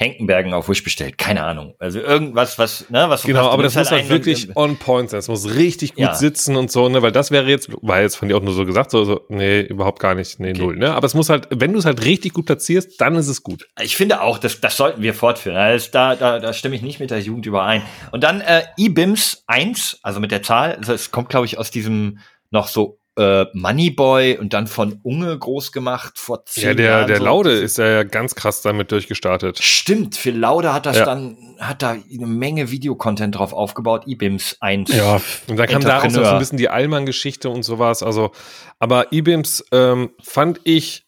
Henkenbergen auf Wish bestellt. Keine Ahnung. Also irgendwas, was, ne, was Genau, aber das muss halt, wirklich on point sein. Es muss richtig gut ja. sitzen und so, ne, weil das wäre jetzt, war jetzt von dir auch nur so gesagt, so, so nee, überhaupt gar nicht, nee, okay. null, ne. Aber es muss halt, wenn du es halt richtig gut platzierst, dann ist es gut. Ich finde auch, das, das sollten wir fortführen. Also da, da, da stimme ich nicht mit der Jugend überein. Und dann äh, IBIMS 1, also mit der Zahl, also es kommt, glaube ich, aus diesem noch so äh, Moneyboy und dann von Unge groß gemacht vor zehn Ja, der, Jahren. der so. Laude ist ja ganz krass damit durchgestartet. Stimmt, für Laude hat das ja. dann, hat da eine Menge Videocontent drauf aufgebaut, IBIMS 1. Ja, und dann kam daraus auch so ein bisschen die Allmann-Geschichte und sowas, also, aber IBIMS ähm, fand ich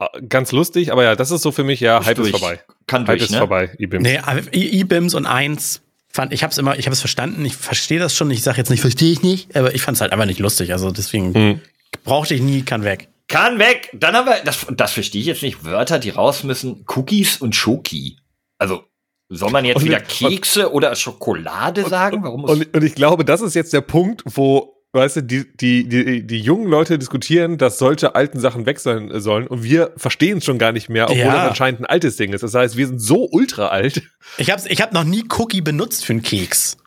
äh, ganz lustig, aber ja, das ist so für mich, ja, ist Hype durch. ist vorbei. Kann Hype durch, ist ne? vorbei, IBIMS. Nee, IBIMS und 1 fand, ich habe es immer, ich habe es verstanden, ich verstehe das schon, ich sage jetzt nicht, verstehe ich nicht, aber ich fand es halt einfach nicht lustig, also deswegen hm. brauchte ich nie, kann weg. Kann weg. Dann haben wir, das, das verstehe ich jetzt nicht, Wörter, die raus müssen, Cookies und Schoki. Also, soll man jetzt und wieder Kekse und, oder Schokolade sagen? Warum und, und ich glaube, das ist jetzt der Punkt, wo weißt du, die, die, die, die jungen Leute diskutieren, dass solche alten Sachen weg sein sollen und wir verstehen es schon gar nicht mehr, obwohl ja. das anscheinend ein altes Ding ist. Das heißt, wir sind so ultra alt. Ich habe ich hab noch nie Cookie benutzt für einen Keks.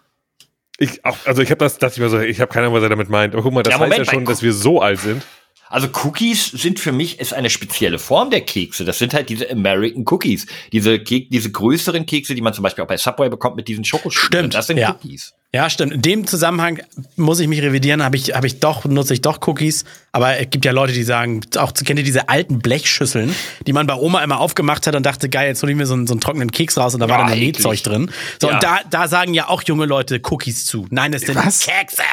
Ich auch, also ich habe das, das ich mir so, ich habe keine Ahnung, was er damit meint. Aber guck mal, das ja, heißt ja schon, dass wir so alt sind. Also Cookies sind für mich ist eine spezielle Form der Kekse. Das sind halt diese American Cookies. Diese, Kek diese größeren Kekse, die man zum Beispiel auch bei Subway bekommt mit diesen Schokostücken. Stimmt. Das sind ja. Cookies. Ja, stimmt. In dem Zusammenhang muss ich mich revidieren, habe ich, habe ich doch, nutze ich doch Cookies. Aber es gibt ja Leute, die sagen, auch kennt ihr diese alten Blechschüsseln, die man bei Oma immer aufgemacht hat und dachte, geil, jetzt hol ich mir so einen, so einen trockenen Keks raus und da war Ja, dann ein. Nähzeug drin. So, Ja. und da, da sagen ja auch junge Leute Cookies zu. Nein, das sind Was? Kekse.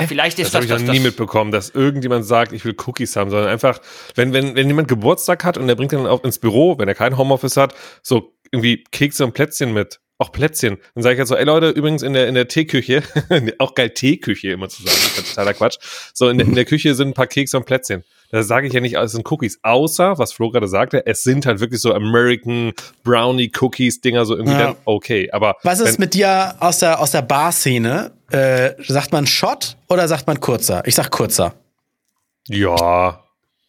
Ja, vielleicht Das ist habe das, ich noch das, nie das mitbekommen, dass irgendjemand sagt, ich will Cookies haben, sondern einfach, wenn, wenn, wenn jemand Geburtstag hat und der bringt dann auch ins Büro, wenn er kein Homeoffice hat, so irgendwie Kekse und Plätzchen mit. Auch Plätzchen. Dann sage ich halt so, ey Leute, übrigens in der, in der Teeküche, auch geil Teeküche immer zu sagen, das ist totaler Quatsch. So, in, der- in der Küche sind ein paar Kekse und Plätzchen. Da sage ich ja nicht, es sind Cookies. Außer, was Flo gerade sagte, es sind halt wirklich so American Brownie Cookies Dinger, so irgendwie Ja. dann okay. Aber Was ist wenn- mit dir aus der, aus der Bar-Szene? Äh, sagt man Shot oder sagt man kurzer? Ich sag kurzer. Ja,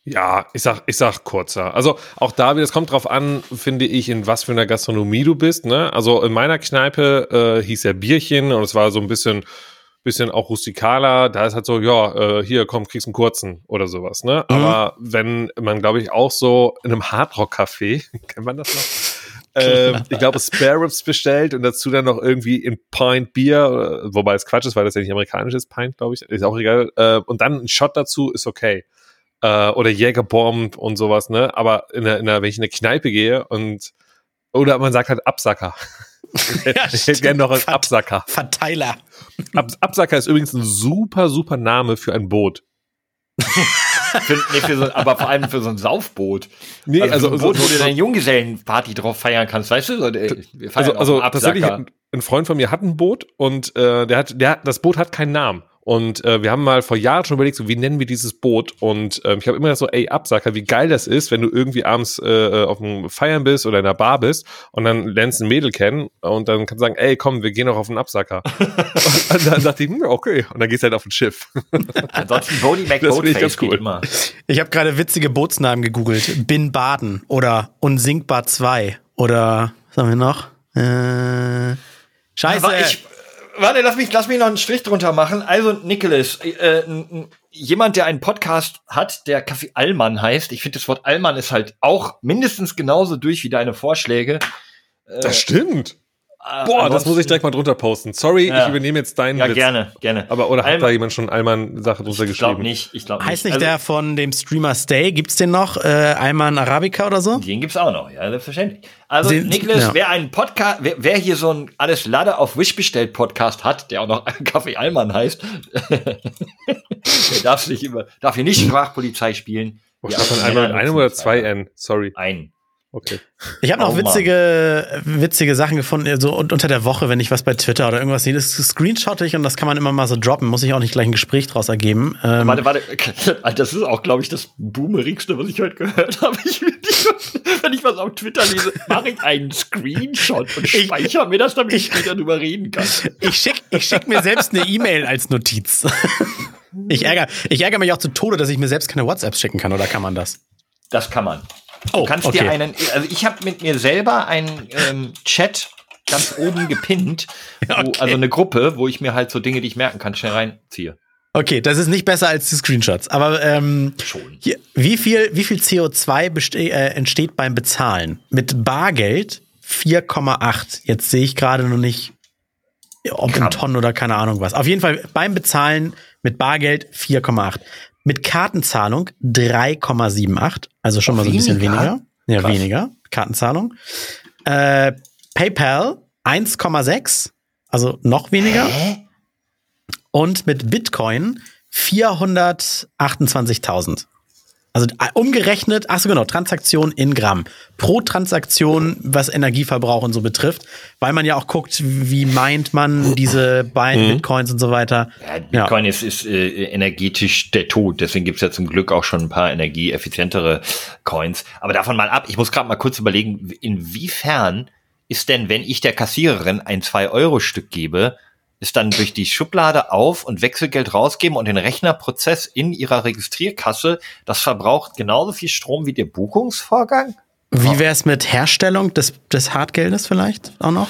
ja, ich sag, ich sag kurzer. Also auch da wieder, es kommt drauf an, finde ich, in was für einer Gastronomie du bist. Ne? Also in meiner Kneipe äh, hieß ja Bierchen und es war so ein bisschen, bisschen auch rustikaler. Da ist halt so, ja, äh, hier komm, kriegst einen kurzen oder sowas. Ne? Aber wenn man, glaube ich, auch so in einem Hardrock-Café, kennt man das noch? Ähm, ich glaube, Spare Ribs bestellt und dazu dann noch irgendwie in Pint Bier, äh, wobei es Quatsch ist, weil das ja nicht amerikanisch ist, Pint, glaube ich, ist auch egal. Äh, und dann ein Shot dazu ist okay. Äh, oder Jägerbomb und sowas, ne? Aber in der, in der, wenn ich in eine Kneipe gehe und oder man sagt halt Absacker. ich hätte gerne noch einen Vert- Absacker. Verteiler. Ab, Absacker ist übrigens ein super, super Name für ein Boot. Für, nee, für so, aber vor allem für so ein Saufboot. Nee, also, also- so ein Boot, so- wo du deine Junggesellenparty drauf feiern kannst, weißt du? So, Also, also tatsächlich, ein, Freund von mir hat ein Boot und äh, der hat, der, hat- das Boot hat keinen Namen. Und äh, wir haben mal vor Jahren schon überlegt, so wie nennen wir dieses Boot? Und ähm, ich habe immer so, ey, Absacker, wie geil das ist, wenn du irgendwie abends äh, auf dem Feiern bist oder in einer Bar bist und dann lernst ein Mädel kennen und dann kannst du sagen, ey, komm, wir gehen noch auf den Absacker. und dann dachte ich, hm, okay. Und dann gehst du halt auf ein Schiff. Ansonsten Bodie Das finde ich ganz cool. immer. Ich habe gerade witzige Bootsnamen gegoogelt. Bin Baden oder Unsinkbar 2 oder was haben wir noch? Äh, Scheiße. Aber ich, warte, lass mich, lass mich noch einen Strich drunter machen. Also, Nicholas, äh, jemand, der einen Podcast hat, der Kaffee Allmann heißt. Ich finde, das Wort Allmann ist halt auch mindestens genauso durch wie deine Vorschläge. Das stimmt. Äh, Boah, das muss ich gleich mal drunter posten. Sorry, Ja. ich übernehme jetzt deinen Ja, Witz. gerne, gerne. Aber oder hat da jemand schon Allmann-Sache drunter Ich glaube geschrieben? nicht, ich glaube nicht. heißt nicht Also, der von dem Streamer Stay? Gibt's den noch? Äh, Alman Arabica oder so? Den gibt's auch noch, ja, selbstverständlich. Also, Den- Niklas, ja. wer einen Podcast, wer, wer hier so ein alles Lade auf Wish bestellt Podcast hat, der auch noch Kaffee Allmann heißt, der darf sich immer, darf hier nicht Sprachpolizei spielen. Oh, Ja, also einmal mit einem oder zwei N? Sorry. Ein. Okay. Ich habe noch Oh, Mann. witzige, witzige Sachen gefunden, so un- unter der Woche, wenn ich was bei Twitter oder irgendwas sehe. Das screenshot ich und das kann man immer mal so droppen. Muss ich auch nicht gleich ein Gespräch draus ergeben. Ähm, Warte, warte, das ist auch, glaube ich, das boomerigste, was ich heute gehört habe. Ich, ich, wenn ich was auf Twitter lese, mache ich einen Screenshot und speichere mir das, damit ich später drüber reden kann. Ich schick, ich schick mir selbst eine E-Mail als Notiz. Ich ärgere, ich ärgere mich auch zu Tode, dass ich mir selbst keine WhatsApps schicken kann, oder kann man das? Das kann man. Oh, Du kannst dir einen, also ich habe mit mir selber einen ähm, Chat ganz oben gepinnt, wo, Okay. also eine Gruppe, wo ich mir halt so Dinge, die ich merken kann, schnell reinziehe. Okay, das ist nicht besser als die Screenshots. Aber ähm, Schon. hier, wie viel, wie viel CO2 beste äh, entsteht beim Bezahlen? Mit Bargeld 4,8. Jetzt sehe ich gerade noch nicht, ob in. Tonnen oder keine Ahnung was. Auf jeden Fall beim Bezahlen mit Bargeld 4,8. Mit Kartenzahlung 3,78. Also schon mal so ein bisschen Weniger? weniger. Ja, Krass. weniger. Kartenzahlung. Äh, PayPal 1,6. Also noch weniger. Hä? Und mit Bitcoin 428.000. Also äh, umgerechnet, ach so genau, Transaktion in Gramm. Pro Transaktion, was Energieverbrauch und so betrifft, weil man ja auch guckt, wie meint man diese beiden Bitcoins und so weiter. Ja, Bitcoin ist, ist äh, energetisch der Tod. Deswegen gibt's ja zum Glück auch schon ein paar energieeffizientere Coins. Aber davon mal ab, ich muss gerade mal kurz überlegen, inwiefern ist denn, wenn ich der Kassiererin ein 2-Euro-Stück gebe, ist dann durch die Schublade auf und Wechselgeld rausgeben und den Rechnerprozess in ihrer Registrierkasse, das verbraucht genauso viel Strom wie der Buchungsvorgang? Wie wäre es mit Herstellung des, des Hartgeldes vielleicht auch noch?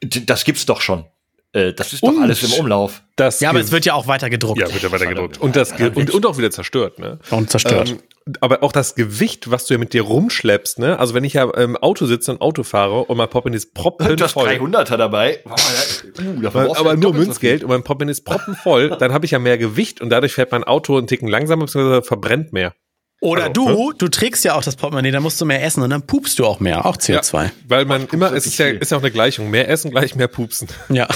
Das gibt's doch schon. Äh, das ist doch Und alles im Umlauf. Das Ja, aber es wird ja auch weiter gedruckt. ja, wird ja weiter gedruckt. Und, das Ge und, und auch wieder zerstört, ne? Und zerstört. Ähm, aber auch das Gewicht, was du ja mit dir rumschleppst, ne? Also wenn ich ja im Auto sitze und Auto fahre und mein Poppen ist Du hast proppenvoll. 300er dabei. Boah, ja, uh, aber nur Münzgeld und mein Poppen ist proppenvoll, dann habe ich ja mehr Gewicht und dadurch fährt mein Auto einen Ticken langsamer bzw. verbrennt mehr. Oder Also, du, du trägst ja auch das Portemonnaie, dann musst du mehr essen und dann pupst du auch mehr, auch CO2. Ja, weil man immer, es ist ja, ist ja auch eine Gleichung. Mehr essen gleich mehr pupsen. Ja.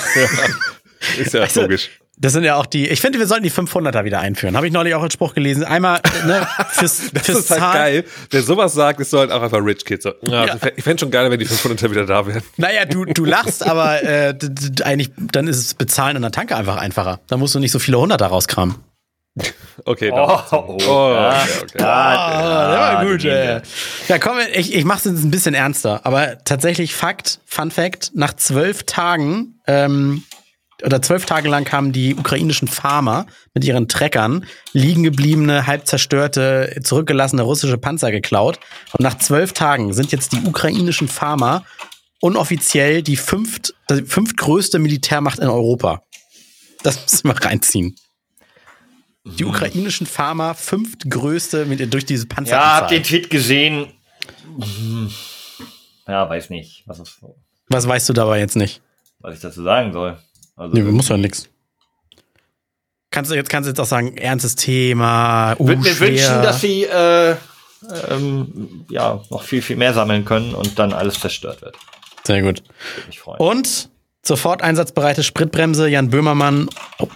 Ist ja Also, logisch. Das sind ja auch die, ich finde, wir sollten die 500er wieder einführen. Habe ich neulich auch als Spruch gelesen. Einmal, ne, fürs, Das fürs ist halt Zahlen- geil. Wer sowas sagt, ist so halt auch einfach Rich Kid. So. Ja, Ja. Ich fände schon geil, wenn die 500 wieder da wären. Naja, du, du lachst, aber äh, eigentlich, dann ist es Bezahlen an der Tanke einfach einfacher. Da musst du nicht so viele Hunderter rauskramen. Okay, Oh, oh, Oh, ja. okay, okay. Ah, der war gut, ey. Ja, komm, ich, ich mach's jetzt ein bisschen ernster. Aber tatsächlich Fakt, Fun Fact, nach zwölf Tagen, ähm, oder zwölf Tage lang haben die ukrainischen Farmer mit ihren Treckern liegen gebliebene, halb zerstörte, zurückgelassene russische Panzer geklaut. Und nach zwölf Tagen sind jetzt die ukrainischen Farmer unoffiziell die fünft, die fünftgrößte Militärmacht in Europa. Das müssen wir reinziehen. Die ukrainischen Farmer fünftgrößte mit, durch diese Panzer. Ja, hab den Tweet gesehen. Hm. Ja, weiß nicht, was, ist, Was weißt du dabei jetzt nicht? was ich dazu sagen soll. Also, Nee, muss ja nix. Kannst du jetzt, kannst du jetzt auch sagen, ernstes Thema, uh, würde mir wünschen, dass sie äh, ähm, ja, noch viel, viel mehr sammeln können und dann alles zerstört wird. Sehr gut. Würde mich freuen. Und sofort einsatzbereite Spritbremse, Jan Böhmermann,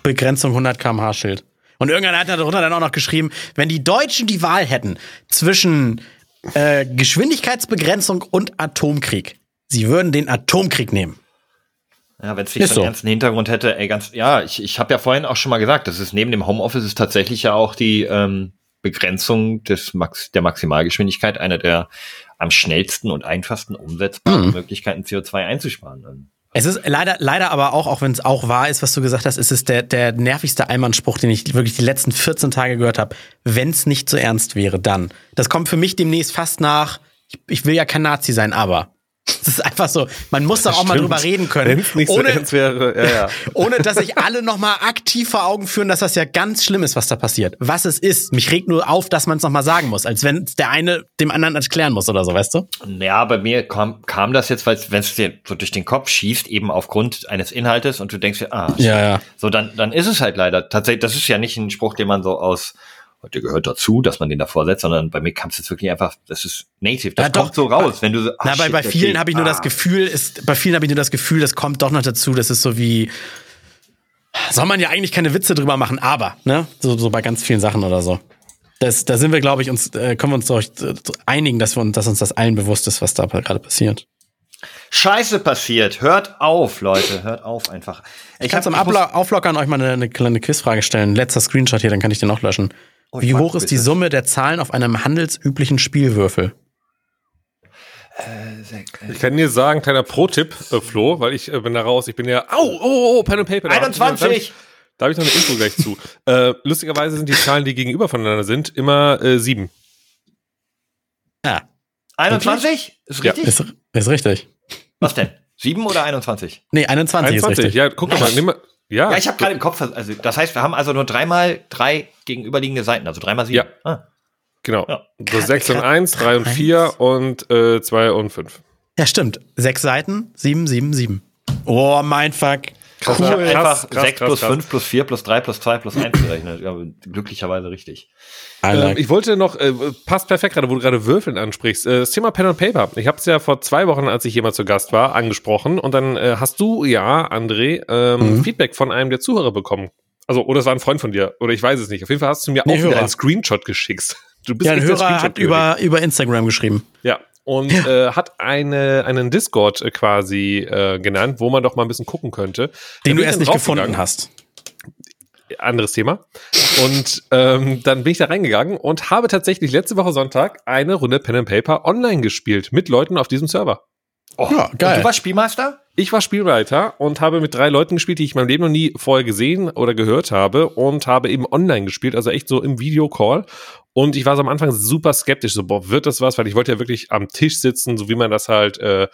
Begrenzung 100 km/h Schild. Und irgendeiner hat darunter dann auch noch geschrieben, wenn die Deutschen die Wahl hätten zwischen äh, Geschwindigkeitsbegrenzung und Atomkrieg, sie würden den Atomkrieg nehmen. Ja, wenn es nicht so einen so. ernsten Hintergrund hätte, ey, ganz, ja, ich, ich habe ja vorhin auch schon mal gesagt, das ist neben dem Homeoffice ist tatsächlich ja auch die ähm, Begrenzung des Max, der Maximalgeschwindigkeit einer der am schnellsten und einfachsten umsetzbaren Mhm. Möglichkeiten, CO2 einzusparen. Es ist leider, leider aber auch, auch wenn es auch wahr ist, was du gesagt hast, ist es der, der nervigste Einmannspruch, den ich wirklich die letzten 14 Tage gehört habe. Wenn es nicht so ernst wäre, dann. Das kommt für mich demnächst fast nach, ich, ich will ja kein Nazi sein, aber. Es ist einfach so, man muss da auch mal Stimmt. drüber reden können. Nicht so ohne, ernst wäre, ja, ja. ohne dass sich alle nochmal aktiv vor Augen führen, dass das ja ganz schlimm ist, was da passiert. Was es ist. Mich regt nur auf, dass man es nochmal sagen muss, als wenn der eine dem anderen erklären muss oder so, weißt du? Ja, bei mir kam, kam das jetzt, weil wenn es dir so durch den Kopf schießt, eben aufgrund eines Inhaltes und du denkst dir, ah, Ja, ja. so dann, dann ist es halt leider tatsächlich, das ist ja nicht ein Spruch, den man so aus, der gehört dazu, dass man den davor setzt, sondern bei mir kam es jetzt wirklich einfach, das ist native, das Ja, doch. kommt so raus, wenn du so, ah, Na, bei, shit, bei okay, vielen habe ich nur ah. das Gefühl, ist, bei vielen habe ich nur das Gefühl, das kommt doch noch dazu, das ist so wie, soll man ja eigentlich keine Witze drüber machen, aber, ne, so, so bei ganz vielen Sachen oder so. Das, da sind wir, glaube ich, uns, äh, können wir uns doch einigen, dass wir uns, dass uns das allen bewusst ist, was da gerade passiert. Scheiße passiert. Hört auf, Leute. Hört auf einfach. Ich kann zum ich muss- Abla Auflockern euch mal eine, eine kleine Quizfrage stellen. Letzter Screenshot hier, dann kann ich den auch löschen. Oh, Wie hoch ist die. Summe der Zahlen auf einem handelsüblichen Spielwürfel? Ich kann dir sagen, kleiner Pro-Tipp, äh, Flo, weil ich äh, bin da raus. Ich bin ja, au, oh, oh, oh, Pen and Paper. Da hab ich- Da hab 21. ich, da habe ich noch eine Info gleich zu. Äh, lustigerweise sind die Zahlen, die gegenüber voneinander sind, immer äh, sieben. Ah, 21? Ist Ja. richtig? ist, ist richtig. Was denn? 7 oder 21? Nee, 21, ist 21, richtig. ja, guck doch mal, nimm mal. Ja, Ja, ich habe gerade im Kopf, also das heißt, wir haben also nur dreimal drei gegenüberliegende Seiten, also dreimal sieben. Ja. Ah. genau. Ja. So 6 und 1, 3 und 4 und äh, 2 und 5. Ja, stimmt. Sechs Seiten, sieben, sieben, sieben. Oh, mein Fuck. Ich habe Krass, einfach krass, 6 krass, plus krass. 5 plus 4 plus 3 plus 2 plus 1 gerechnet. Ja, glücklicherweise richtig. Ähm, ich wollte noch, äh, passt perfekt gerade, wo du gerade Würfeln ansprichst. Äh, das Thema Pen and Paper. Ich habe es ja vor zwei Wochen, als ich hier mal zu Gast war, angesprochen. Und dann äh, hast du, ja, André, ähm, Mhm. Feedback von einem der Zuhörer bekommen. Also, oder es war ein Freund von dir, oder ich weiß es nicht. Auf jeden Fall hast du mir Nee, auch wieder einen Screenshot geschickt. Du bist ja, ein Hörer hat über, über Instagram geschrieben. Ja. Und Äh, hat eine, einen Discord äh, quasi äh, genannt, wo man doch mal ein bisschen gucken könnte. Den du erst nicht gefunden hast. anderes Thema. Und ähm, dann bin ich da reingegangen und habe tatsächlich letzte Woche Sonntag eine Runde Pen and Paper online gespielt mit Leuten auf diesem Server. Oh, Ja, geil. Und du warst Spielmeister? Ich war Spielwriter und habe mit drei Leuten gespielt, die ich in meinem Leben noch nie vorher gesehen oder gehört habe und habe eben online gespielt, also echt so im Videocall. Und ich war so am Anfang super skeptisch, so, boah, wird das was? Weil ich wollte ja wirklich am Tisch sitzen, so wie man das halt äh,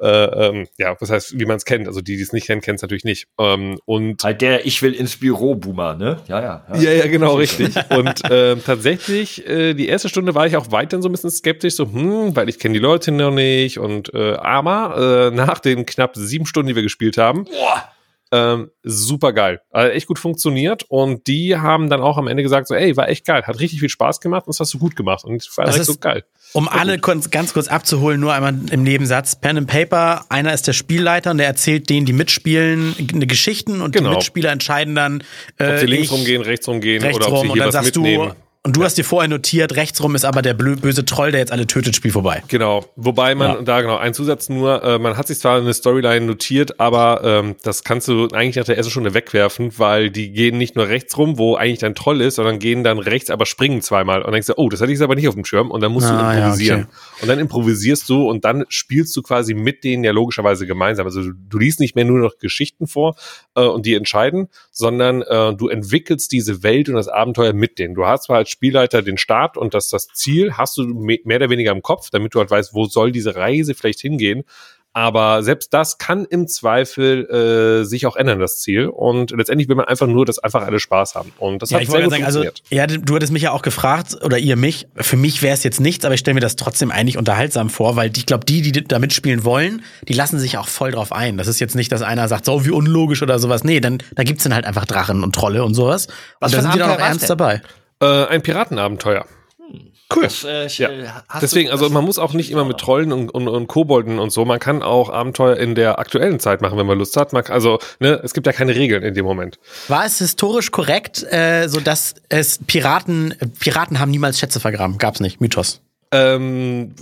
Äh, ähm, ja, was heißt, wie man es kennt. Also die, die es nicht kennen, kennen es natürlich nicht. Ähm, und halt der Ich will ins Büro Boomer, ne? Ja, ja. Ja, ja, ja genau, richtig. und äh, tatsächlich, äh, die erste Stunde war ich auch weiterhin so ein bisschen skeptisch, so, hm, weil ich kenne die Leute noch nicht. Und äh, aber äh, nach den knapp sieben Stunden, die wir gespielt haben, Boah ähm, super geil. Also echt gut funktioniert. Und die haben dann auch am Ende gesagt: so, ey, war echt geil, hat richtig viel Spaß gemacht und das hast du gut gemacht. Und war das ist so geil. Um alle gut. ganz kurz abzuholen, nur einmal im Nebensatz. Pen and Paper, einer ist der Spielleiter und der erzählt denen, die mitspielen, eine Geschichten und genau. die Mitspieler entscheiden dann, äh, ob sie links ich, rumgehen, rechts rumgehen rechts oder ob rum, sie hier was mitnehmen. Du, und du ja. hast dir vorher notiert, rechtsrum ist aber der böse Troll, der jetzt alle tötet, Spiel vorbei. Genau. Wobei man, ja. da genau, ein Zusatz nur, äh, man hat sich zwar eine Storyline notiert, aber ähm, das kannst du eigentlich nach der ersten Stunde wegwerfen, weil die gehen nicht nur rechtsrum, wo eigentlich dein Troll ist, sondern gehen dann rechts, aber springen zweimal. Und dann denkst du, oh, das hatte ich aber nicht auf dem Schirm. Und dann musst ah, du improvisieren. Ja, okay. Und dann improvisierst du und dann spielst du quasi mit denen ja logischerweise gemeinsam. Also du, du liest nicht mehr nur noch Geschichten vor äh, und die entscheiden, sondern äh, du entwickelst diese Welt und das Abenteuer mit denen. Du hast zwar als Spielleiter den Start und das, das Ziel hast du mehr oder weniger im Kopf, damit du halt weißt, wo soll diese Reise vielleicht hingehen. Aber selbst das kann im Zweifel äh, sich auch ändern, das Ziel. Und letztendlich will man einfach nur, dass einfach alle Spaß haben. Und das ja, hat sehr gut sagen, also, Ja, du hattest mich ja auch gefragt, oder ihr mich. Für mich wäre es jetzt nichts, aber ich stelle mir das trotzdem eigentlich unterhaltsam vor, weil ich glaube, die, die da mitspielen wollen, die lassen sich auch voll drauf ein. Das ist jetzt nicht, dass einer sagt, so wie unlogisch oder sowas. Nee, dann da gibt's dann halt einfach Drachen und Trolle und sowas. Was und da sind die dann auch ernst denn? dabei. Äh, ein Piratenabenteuer. Hm. Cool. Das, äh, ja. Äh, Deswegen, also man muss auch nicht immer mit Trollen und, und, und Kobolden und so. Man kann auch Abenteuer in der aktuellen Zeit machen, wenn man Lust hat. Man, also, ne, es gibt ja keine Regeln in dem Moment. War es historisch korrekt, äh, so dass es Piraten, Piraten haben niemals Schätze vergraben? Gab's nicht, Mythos. Ähm,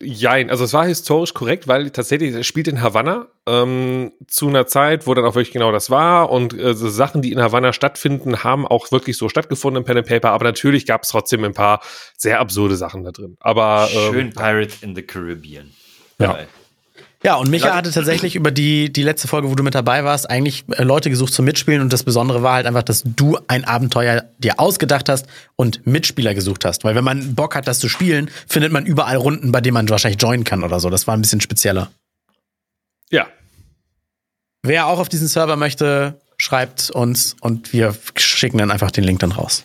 jein, also es war historisch korrekt, weil tatsächlich es spielt in Havanna ähm, zu einer Zeit, wo dann auch wirklich genau das war und äh, so Sachen, die in Havanna stattfinden, haben auch wirklich so stattgefunden im Pen and Paper, aber natürlich gab es trotzdem ein paar sehr absurde Sachen da drin. Aber ähm, schön Pirates in the Caribbean. Ja. ja. Ja, und Micha hatte tatsächlich über die, die letzte Folge, wo du mit dabei warst, eigentlich äh, Leute gesucht zum Mitspielen. Und das Besondere war halt einfach, dass du ein Abenteuer dir ausgedacht hast und Mitspieler gesucht hast. Weil wenn man Bock hat, das zu spielen, findet man überall Runden, bei denen man wahrscheinlich joinen kann oder so. Das war ein bisschen spezieller. Ja. Wer auch auf diesen Server möchte, schreibt uns und wir schicken dann einfach den Link dann raus.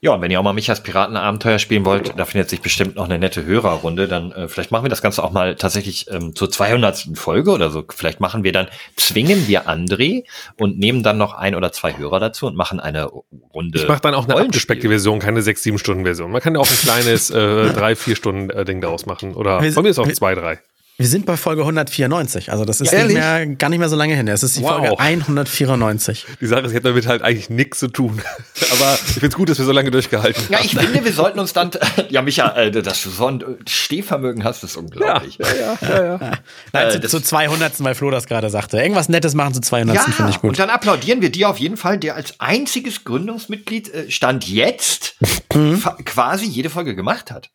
Ja, und wenn ihr auch mal Michas Piratenabenteuer spielen wollt, da findet sich bestimmt noch eine nette Hörerrunde, dann äh, vielleicht machen wir das Ganze auch mal tatsächlich ähm, zur 200. Folge oder so. Vielleicht machen wir dann, zwingen wir André und nehmen dann noch ein oder zwei Hörer dazu und machen eine Runde. Ich mache dann auch eine abgespeckte Version, keine sechs, sieben Stunden Version. Man kann ja auch ein kleines äh, drei, vier Stunden äh, Ding daraus machen. Oder bei mir ist auch zwei, drei. Wir sind bei Folge 194, also das ist ja, nicht mehr, gar nicht mehr so lange hin. Es ist die wow. Folge 194. Die Sache ist, ich hätte damit halt eigentlich nichts zu tun. Aber ich finde es gut, dass wir so lange durchgehalten haben. Ja, ich finde, wir sollten uns dann, ja, Micha, äh, dass du so ein Stehvermögen hast, ist unglaublich. Ja, ja, ja. ja, ja. Nein, äh, zu, zu 200. weil Flo das gerade sagte. Irgendwas Nettes machen zu 200. Ja, finde ich gut. Und dann applaudieren wir dir auf jeden Fall, der als einziges Gründungsmitglied äh, Stand jetzt mhm. quasi jede Folge gemacht hat.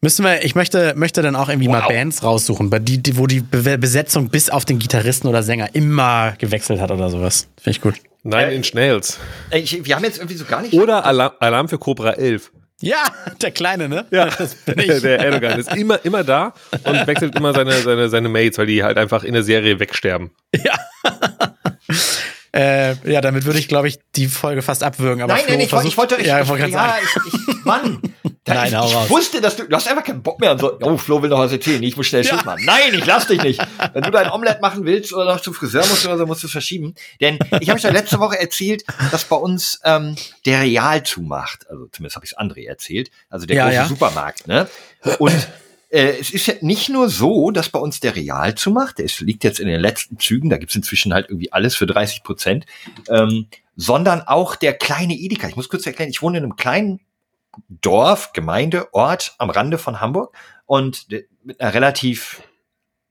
Müssen wir, ich möchte, möchte dann auch irgendwie wow. mal Bands raussuchen, bei die, die, wo die Besetzung bis auf den Gitarristen oder Sänger immer gewechselt hat oder sowas. Finde ich gut. Nine äh, Inch Nails. Ich, wir haben jetzt irgendwie so gar nicht. Oder Alarm, Alarm für Cobra 11. Ja, der Kleine, ne? Ja, das bin ich. der Erdogan ist immer, immer da und wechselt immer seine, seine, seine Mates, weil die halt einfach in der Serie wegsterben. Ja. Äh, ja, damit würde ich, glaube ich, die Folge fast abwürgen. Aber nein, Flo nein, ich, ich wollte, ich, ja, ich, ich, ja, ich, ich, Mann, da, nein, ich, ich wusste, dass du, du hast einfach keinen Bock mehr und so, oh, Flo will noch was erzählen, ich muss schnell ja. Schluss machen. Nein, ich lass dich nicht. Wenn du dein Omelette machen willst oder noch zum Friseur musst oder so, musst du es verschieben. Denn ich habe euch ja letzte Woche erzählt, dass bei uns ähm, der Real zumacht. Also zumindest habe ich es André erzählt. Also der ja, große. Supermarkt, ne? Und äh, es ist ja nicht nur so, dass bei uns der Real zumacht, es liegt jetzt in den letzten Zügen, da gibt's inzwischen halt irgendwie alles für 30 Prozent, ähm, sondern auch der kleine Edeka. Ich muss kurz erklären, ich wohne in einem kleinen Dorf, Gemeinde, Ort am Rande von Hamburg und mit einer relativ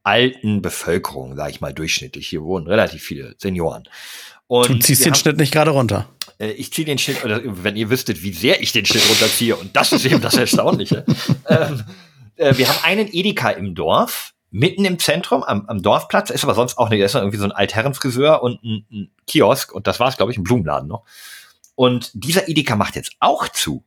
alten Bevölkerung, sage ich mal durchschnittlich. Hier wohnen relativ viele Senioren. Und du ziehst den haben, Schnitt nicht gerade runter. Äh, ich ziehe den Schnitt, oder wenn ihr wüsstet, wie sehr ich den Schnitt runterziehe, und das ist eben das Erstaunliche. ähm, äh, wir haben einen Edeka im Dorf, mitten im Zentrum, am, am Dorfplatz, ist aber sonst auch nicht, ist irgendwie so ein Altherrenfriseur und ein, ein Kiosk und das war es, glaube ich, ein Blumenladen noch. Und dieser Edeka macht jetzt auch zu.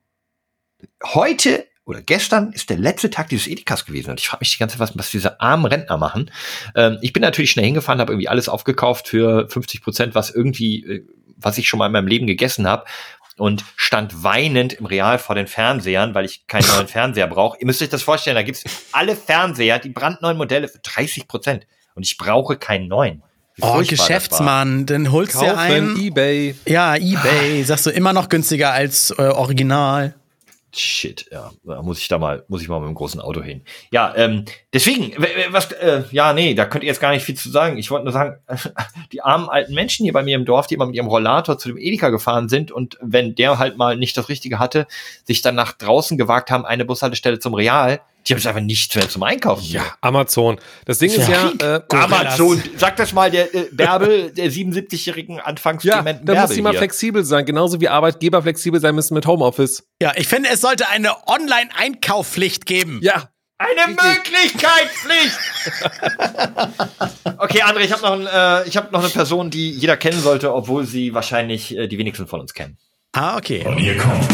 Heute oder gestern ist der letzte Tag dieses Edekas gewesen. Und ich frage mich die ganze Zeit, was, was diese armen Rentner machen. Ähm, ich bin natürlich schnell hingefahren, habe irgendwie alles aufgekauft für 50 Prozent, was irgendwie, äh, was ich schon mal in meinem Leben gegessen habe. Und stand weinend im Real vor den Fernsehern, weil ich keinen neuen Fernseher brauche. Ihr müsst euch das vorstellen, da gibt's alle Fernseher, die brandneuen Modelle für 30 Prozent. Und ich brauche keinen neuen. Oh, Geschäftsmann, dann holst du dir ein. eBay. Ja, eBay. Sagst du immer noch günstiger als äh, Original. Shit, ja, da muss ich da mal, muss ich mal mit dem großen Auto hin. Ja, ähm, deswegen, was, äh, ja, nee, da könnt ihr jetzt gar nicht viel zu sagen. Ich wollte nur sagen, die armen alten Menschen hier bei mir im Dorf, die immer mit ihrem Rollator zu dem Edeka gefahren sind und wenn der halt mal nicht das Richtige hatte, sich dann nach draußen gewagt haben, eine Bushaltestelle zum Real, die haben es einfach nicht mehr zum Einkaufen. Ja, Amazon. Das Ding ist ja, ja äh, Amazon. Sag das mal der äh, Bärbel, der 77-jährigen anfangs Ja, da muss sie mal flexibel sein. Genauso wie Arbeitgeber flexibel sein müssen mit Homeoffice. Ja, ich finde, es sollte eine Online-Einkaufpflicht geben. Ja. Eine Möglichkeitspflicht. okay, André, ich habe noch, ein, äh, ich hab noch eine Person, die jeder kennen sollte, obwohl sie wahrscheinlich äh, die wenigsten von uns kennen. Ah, okay. Und hier kommt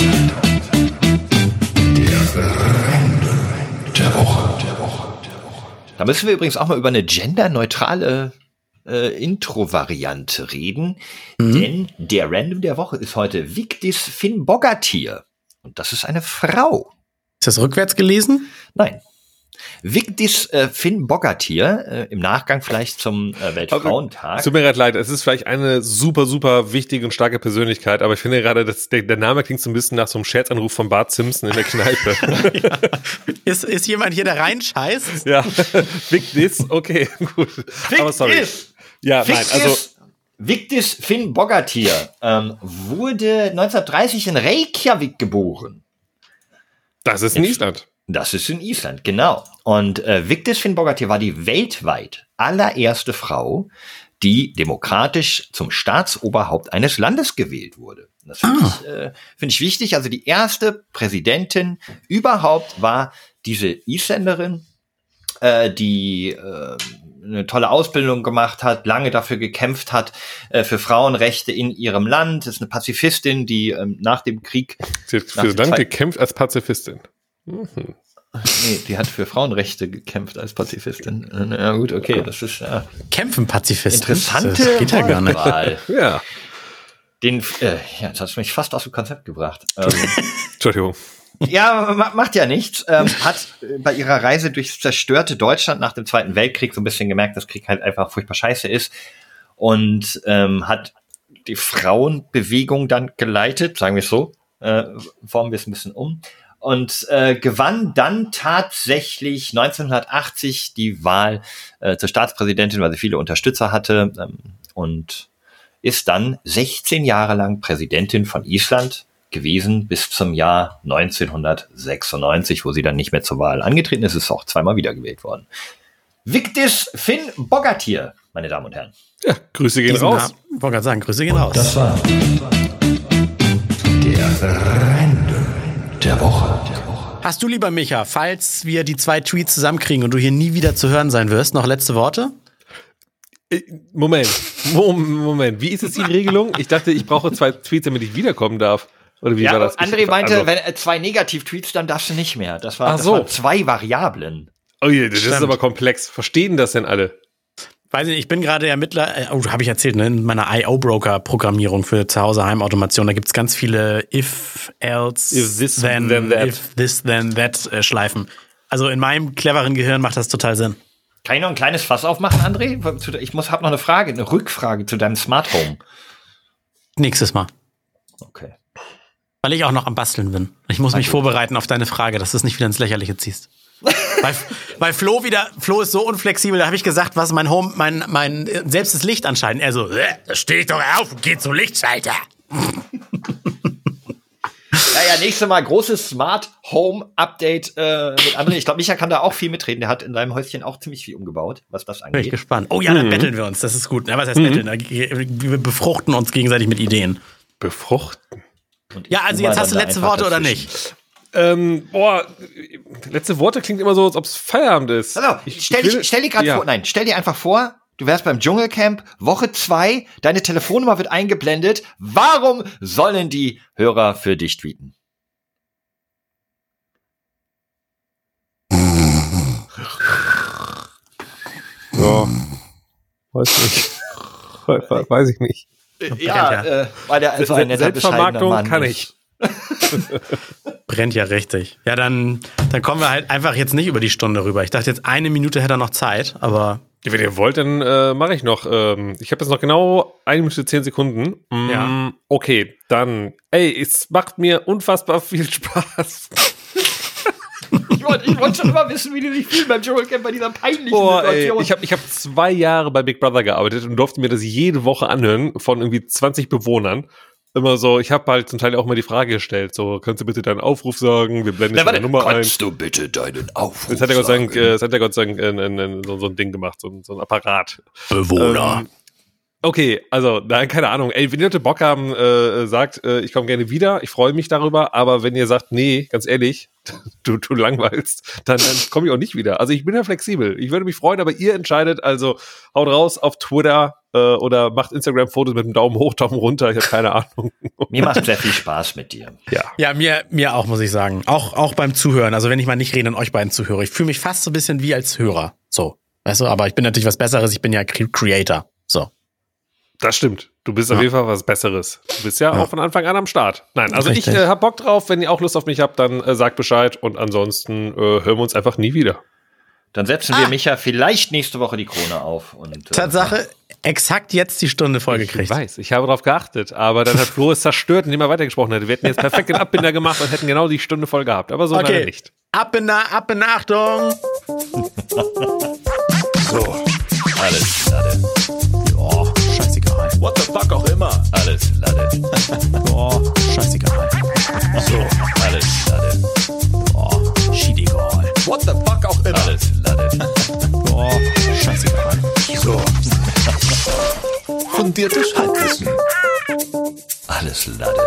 der der Woche. Der Woche. Der Woche. Da müssen wir übrigens auch mal über eine genderneutrale äh, Intro-Variante reden. Mhm. Denn der Random der Woche ist heute Victis Finn Boggatier. Und das ist eine Frau. Ist das rückwärts gelesen? Nein. Vigdis äh, Finn Boggatier, äh, im Nachgang vielleicht zum äh, Weltfrauentag. Tut mir gerade leid, es ist vielleicht eine super, super wichtige und starke Persönlichkeit, aber ich finde gerade, dass der, der Name klingt so ein bisschen nach so einem Scherzanruf von Bart Simpson in der Kneipe. ja. ist, ist jemand hier, der reinscheißt? Ja, Vigdis, okay, gut. Victis. Aber sorry. Ja, Victis. nein, also. Victis Finn Boggatier ähm, wurde 1930 in Reykjavik geboren. Das ist in Island. Das ist in Island, genau. Und äh, Victis Finnbogatyr war die weltweit allererste Frau, die demokratisch zum Staatsoberhaupt eines Landes gewählt wurde. Das finde ah. ich, äh, find ich wichtig. Also die erste Präsidentin überhaupt war diese Isländerin, äh, die äh, eine tolle Ausbildung gemacht hat, lange dafür gekämpft hat, äh, für Frauenrechte in ihrem Land. Das ist eine Pazifistin, die ähm, nach dem Krieg. Sie hat für Land gekämpft als Pazifistin. Mhm. Nee, die hat für Frauenrechte gekämpft als Pazifistin. Ja gut, okay, das ist ja. Kämpfen Pazifisten. Interessante das geht ja gar nicht. ja. Den, äh, ja, das hast du mich fast aus dem Konzept gebracht. Ähm, Entschuldigung. Ja, macht ja nichts. Ähm, hat bei ihrer Reise durchs zerstörte Deutschland nach dem Zweiten Weltkrieg so ein bisschen gemerkt, dass Krieg halt einfach furchtbar scheiße ist. Und ähm, hat die Frauenbewegung dann geleitet, sagen wir es so, äh, formen wir es ein bisschen um und äh, gewann dann tatsächlich 1980 die Wahl äh, zur Staatspräsidentin, weil sie viele Unterstützer hatte ähm, und ist dann 16 Jahre lang Präsidentin von Island gewesen bis zum Jahr 1996, wo sie dann nicht mehr zur Wahl angetreten ist, ist auch zweimal wiedergewählt worden. Victis Finn Bogatir, meine Damen und Herren. Ja, Grüße gehen Diesen raus. Ich wollte gerade sagen, Grüße gehen raus. Das war der der Woche. Hast du, lieber Micha, falls wir die zwei Tweets zusammenkriegen und du hier nie wieder zu hören sein wirst, noch letzte Worte? Äh, Moment, Moment, wie ist es die Regelung? Ich dachte, ich brauche zwei Tweets, damit ich wiederkommen darf. Oder wie ja, war das? André ich, meinte, also, wenn äh, zwei Negativ-Tweets, dann darfst du nicht mehr. Das, war, Ach so. das waren zwei Variablen. Oh je, das Stimmt. ist aber komplex. Verstehen das denn alle? Weiß nicht, ich bin gerade Ermittler, äh, oh, habe ich erzählt, ne, in meiner IO-Broker-Programmierung für zu Hause Heimautomation. Da gibt's ganz viele if, else, if this, then, then that. if this, then that äh, Schleifen. Also in meinem cleveren Gehirn macht das total Sinn. Kann ich noch ein kleines Fass aufmachen, André? Ich muss, hab noch eine Frage, eine Rückfrage zu deinem Smart Home. Nächstes Mal. Okay. Weil ich auch noch am Basteln bin. Ich muss mich vorbereiten auf deine Frage, dass du es nicht wieder ins Lächerliche ziehst weil, weil Flo wieder, Flo ist so unflexibel, da habe ich gesagt, was mein Home, mein, mein, selbst das Licht anschalten. Er so, äh, da steh ich doch auf und geh zum Lichtschalter. Ja, ja, nächstes Mal großes Smart Home Update äh, mit André. Ich glaube, Micha kann da auch viel mitreden. Der hat in seinem Häuschen auch ziemlich viel umgebaut, was das angeht. Bin ich gespannt. Oh ja, dann mhm. betteln wir uns. Das ist gut. Ja, was heißt mhm. betteln? Wir befruchten uns gegenseitig mit Ideen. Befruchten? Ja, also jetzt hast du letzte Worte dazwischen. oder nicht? Ähm, boah, letzte Worte klingt immer so, als ob es Feierabend ist. Also, ich, stell, ich, will, stell dir gerade ja. vor, nein, stell dir einfach vor, du wärst beim Dschungelcamp, Woche zwei, deine Telefonnummer wird eingeblendet. Warum sollen die Hörer für dich tweeten? Ja. Weiß nicht. Weiß ich nicht. Ja, äh, weil der einfach ein netter, Mann kann ich. Brennt ja richtig. Ja, dann, dann kommen wir halt einfach jetzt nicht über die Stunde rüber. Ich dachte jetzt eine Minute hätte er noch Zeit, aber. Wenn ihr wollt, dann äh, mache ich noch. Ähm, ich habe jetzt noch genau eine Minute zehn Sekunden. Mm, ja. Okay, dann. Ey, es macht mir unfassbar viel Spaß. ich wollte wollt schon immer wissen, wie die sich fühlen beim Dschungelcamp bei dieser peinlichen Boah, Situation. Ey, ich habe ich hab zwei Jahre bei Big Brother gearbeitet und durfte mir das jede Woche anhören von irgendwie 20 Bewohnern immer so, ich habe halt zum Teil auch mal die Frage gestellt, so, kannst du bitte deinen Aufruf sagen? Wir blenden deine Nummer kannst ein. Kannst du bitte deinen Aufruf das hat er Gott sagen? Äh, das hat er Gott sagen äh, so, so, ein Ding gemacht, so, so ein Apparat. Bewohner. Ähm, Okay, also, nein, keine Ahnung. Ey, wenn ihr Leute Bock haben, äh, sagt, äh, ich komme gerne wieder, ich freue mich darüber, aber wenn ihr sagt, nee, ganz ehrlich, du, du langweilst, dann, dann komme ich auch nicht wieder. Also ich bin ja flexibel. Ich würde mich freuen, aber ihr entscheidet, also haut raus auf Twitter äh, oder macht Instagram-Fotos mit einem Daumen hoch, Daumen runter, ich habe keine Ahnung. mir macht sehr viel Spaß mit dir. Ja. Ja, mir, mir auch, muss ich sagen. Auch, auch beim Zuhören. Also wenn ich mal nicht rede und euch beiden zuhöre. Ich fühle mich fast so ein bisschen wie als Hörer. So. Weißt du, aber ich bin natürlich was Besseres, ich bin ja Creator. So. Das stimmt. Du bist ja. auf jeden Fall was Besseres. Du bist ja, ja, auch von Anfang an am Start. Nein, also Richtig. ich äh, hab Bock drauf. Wenn ihr auch Lust auf mich habt, dann äh, sagt Bescheid und ansonsten äh, hören wir uns einfach nie wieder. Dann setzen ah. wir Micha vielleicht nächste Woche die Krone auf. Und, äh, Tatsache, exakt jetzt die Stunde vollgekriegt. Ich weiß, ich habe darauf geachtet, aber dann hat Flo es zerstört, indem er weitergesprochen hätte. Wir hätten jetzt perfekt den Abbinder gemacht und hätten genau die Stunde voll gehabt. Aber so okay. leider nicht. Abbinder, Abbinder, Achtung! so, alles, Lade what the fuck auch immer. Alles Lade. Boah, scheißegal. So, alles Lade. Boah, schiedegal. What the fuck auch immer. Alles Lade. Boah, scheißegal. So. Fundiertes Halbwissen. Alles Lade.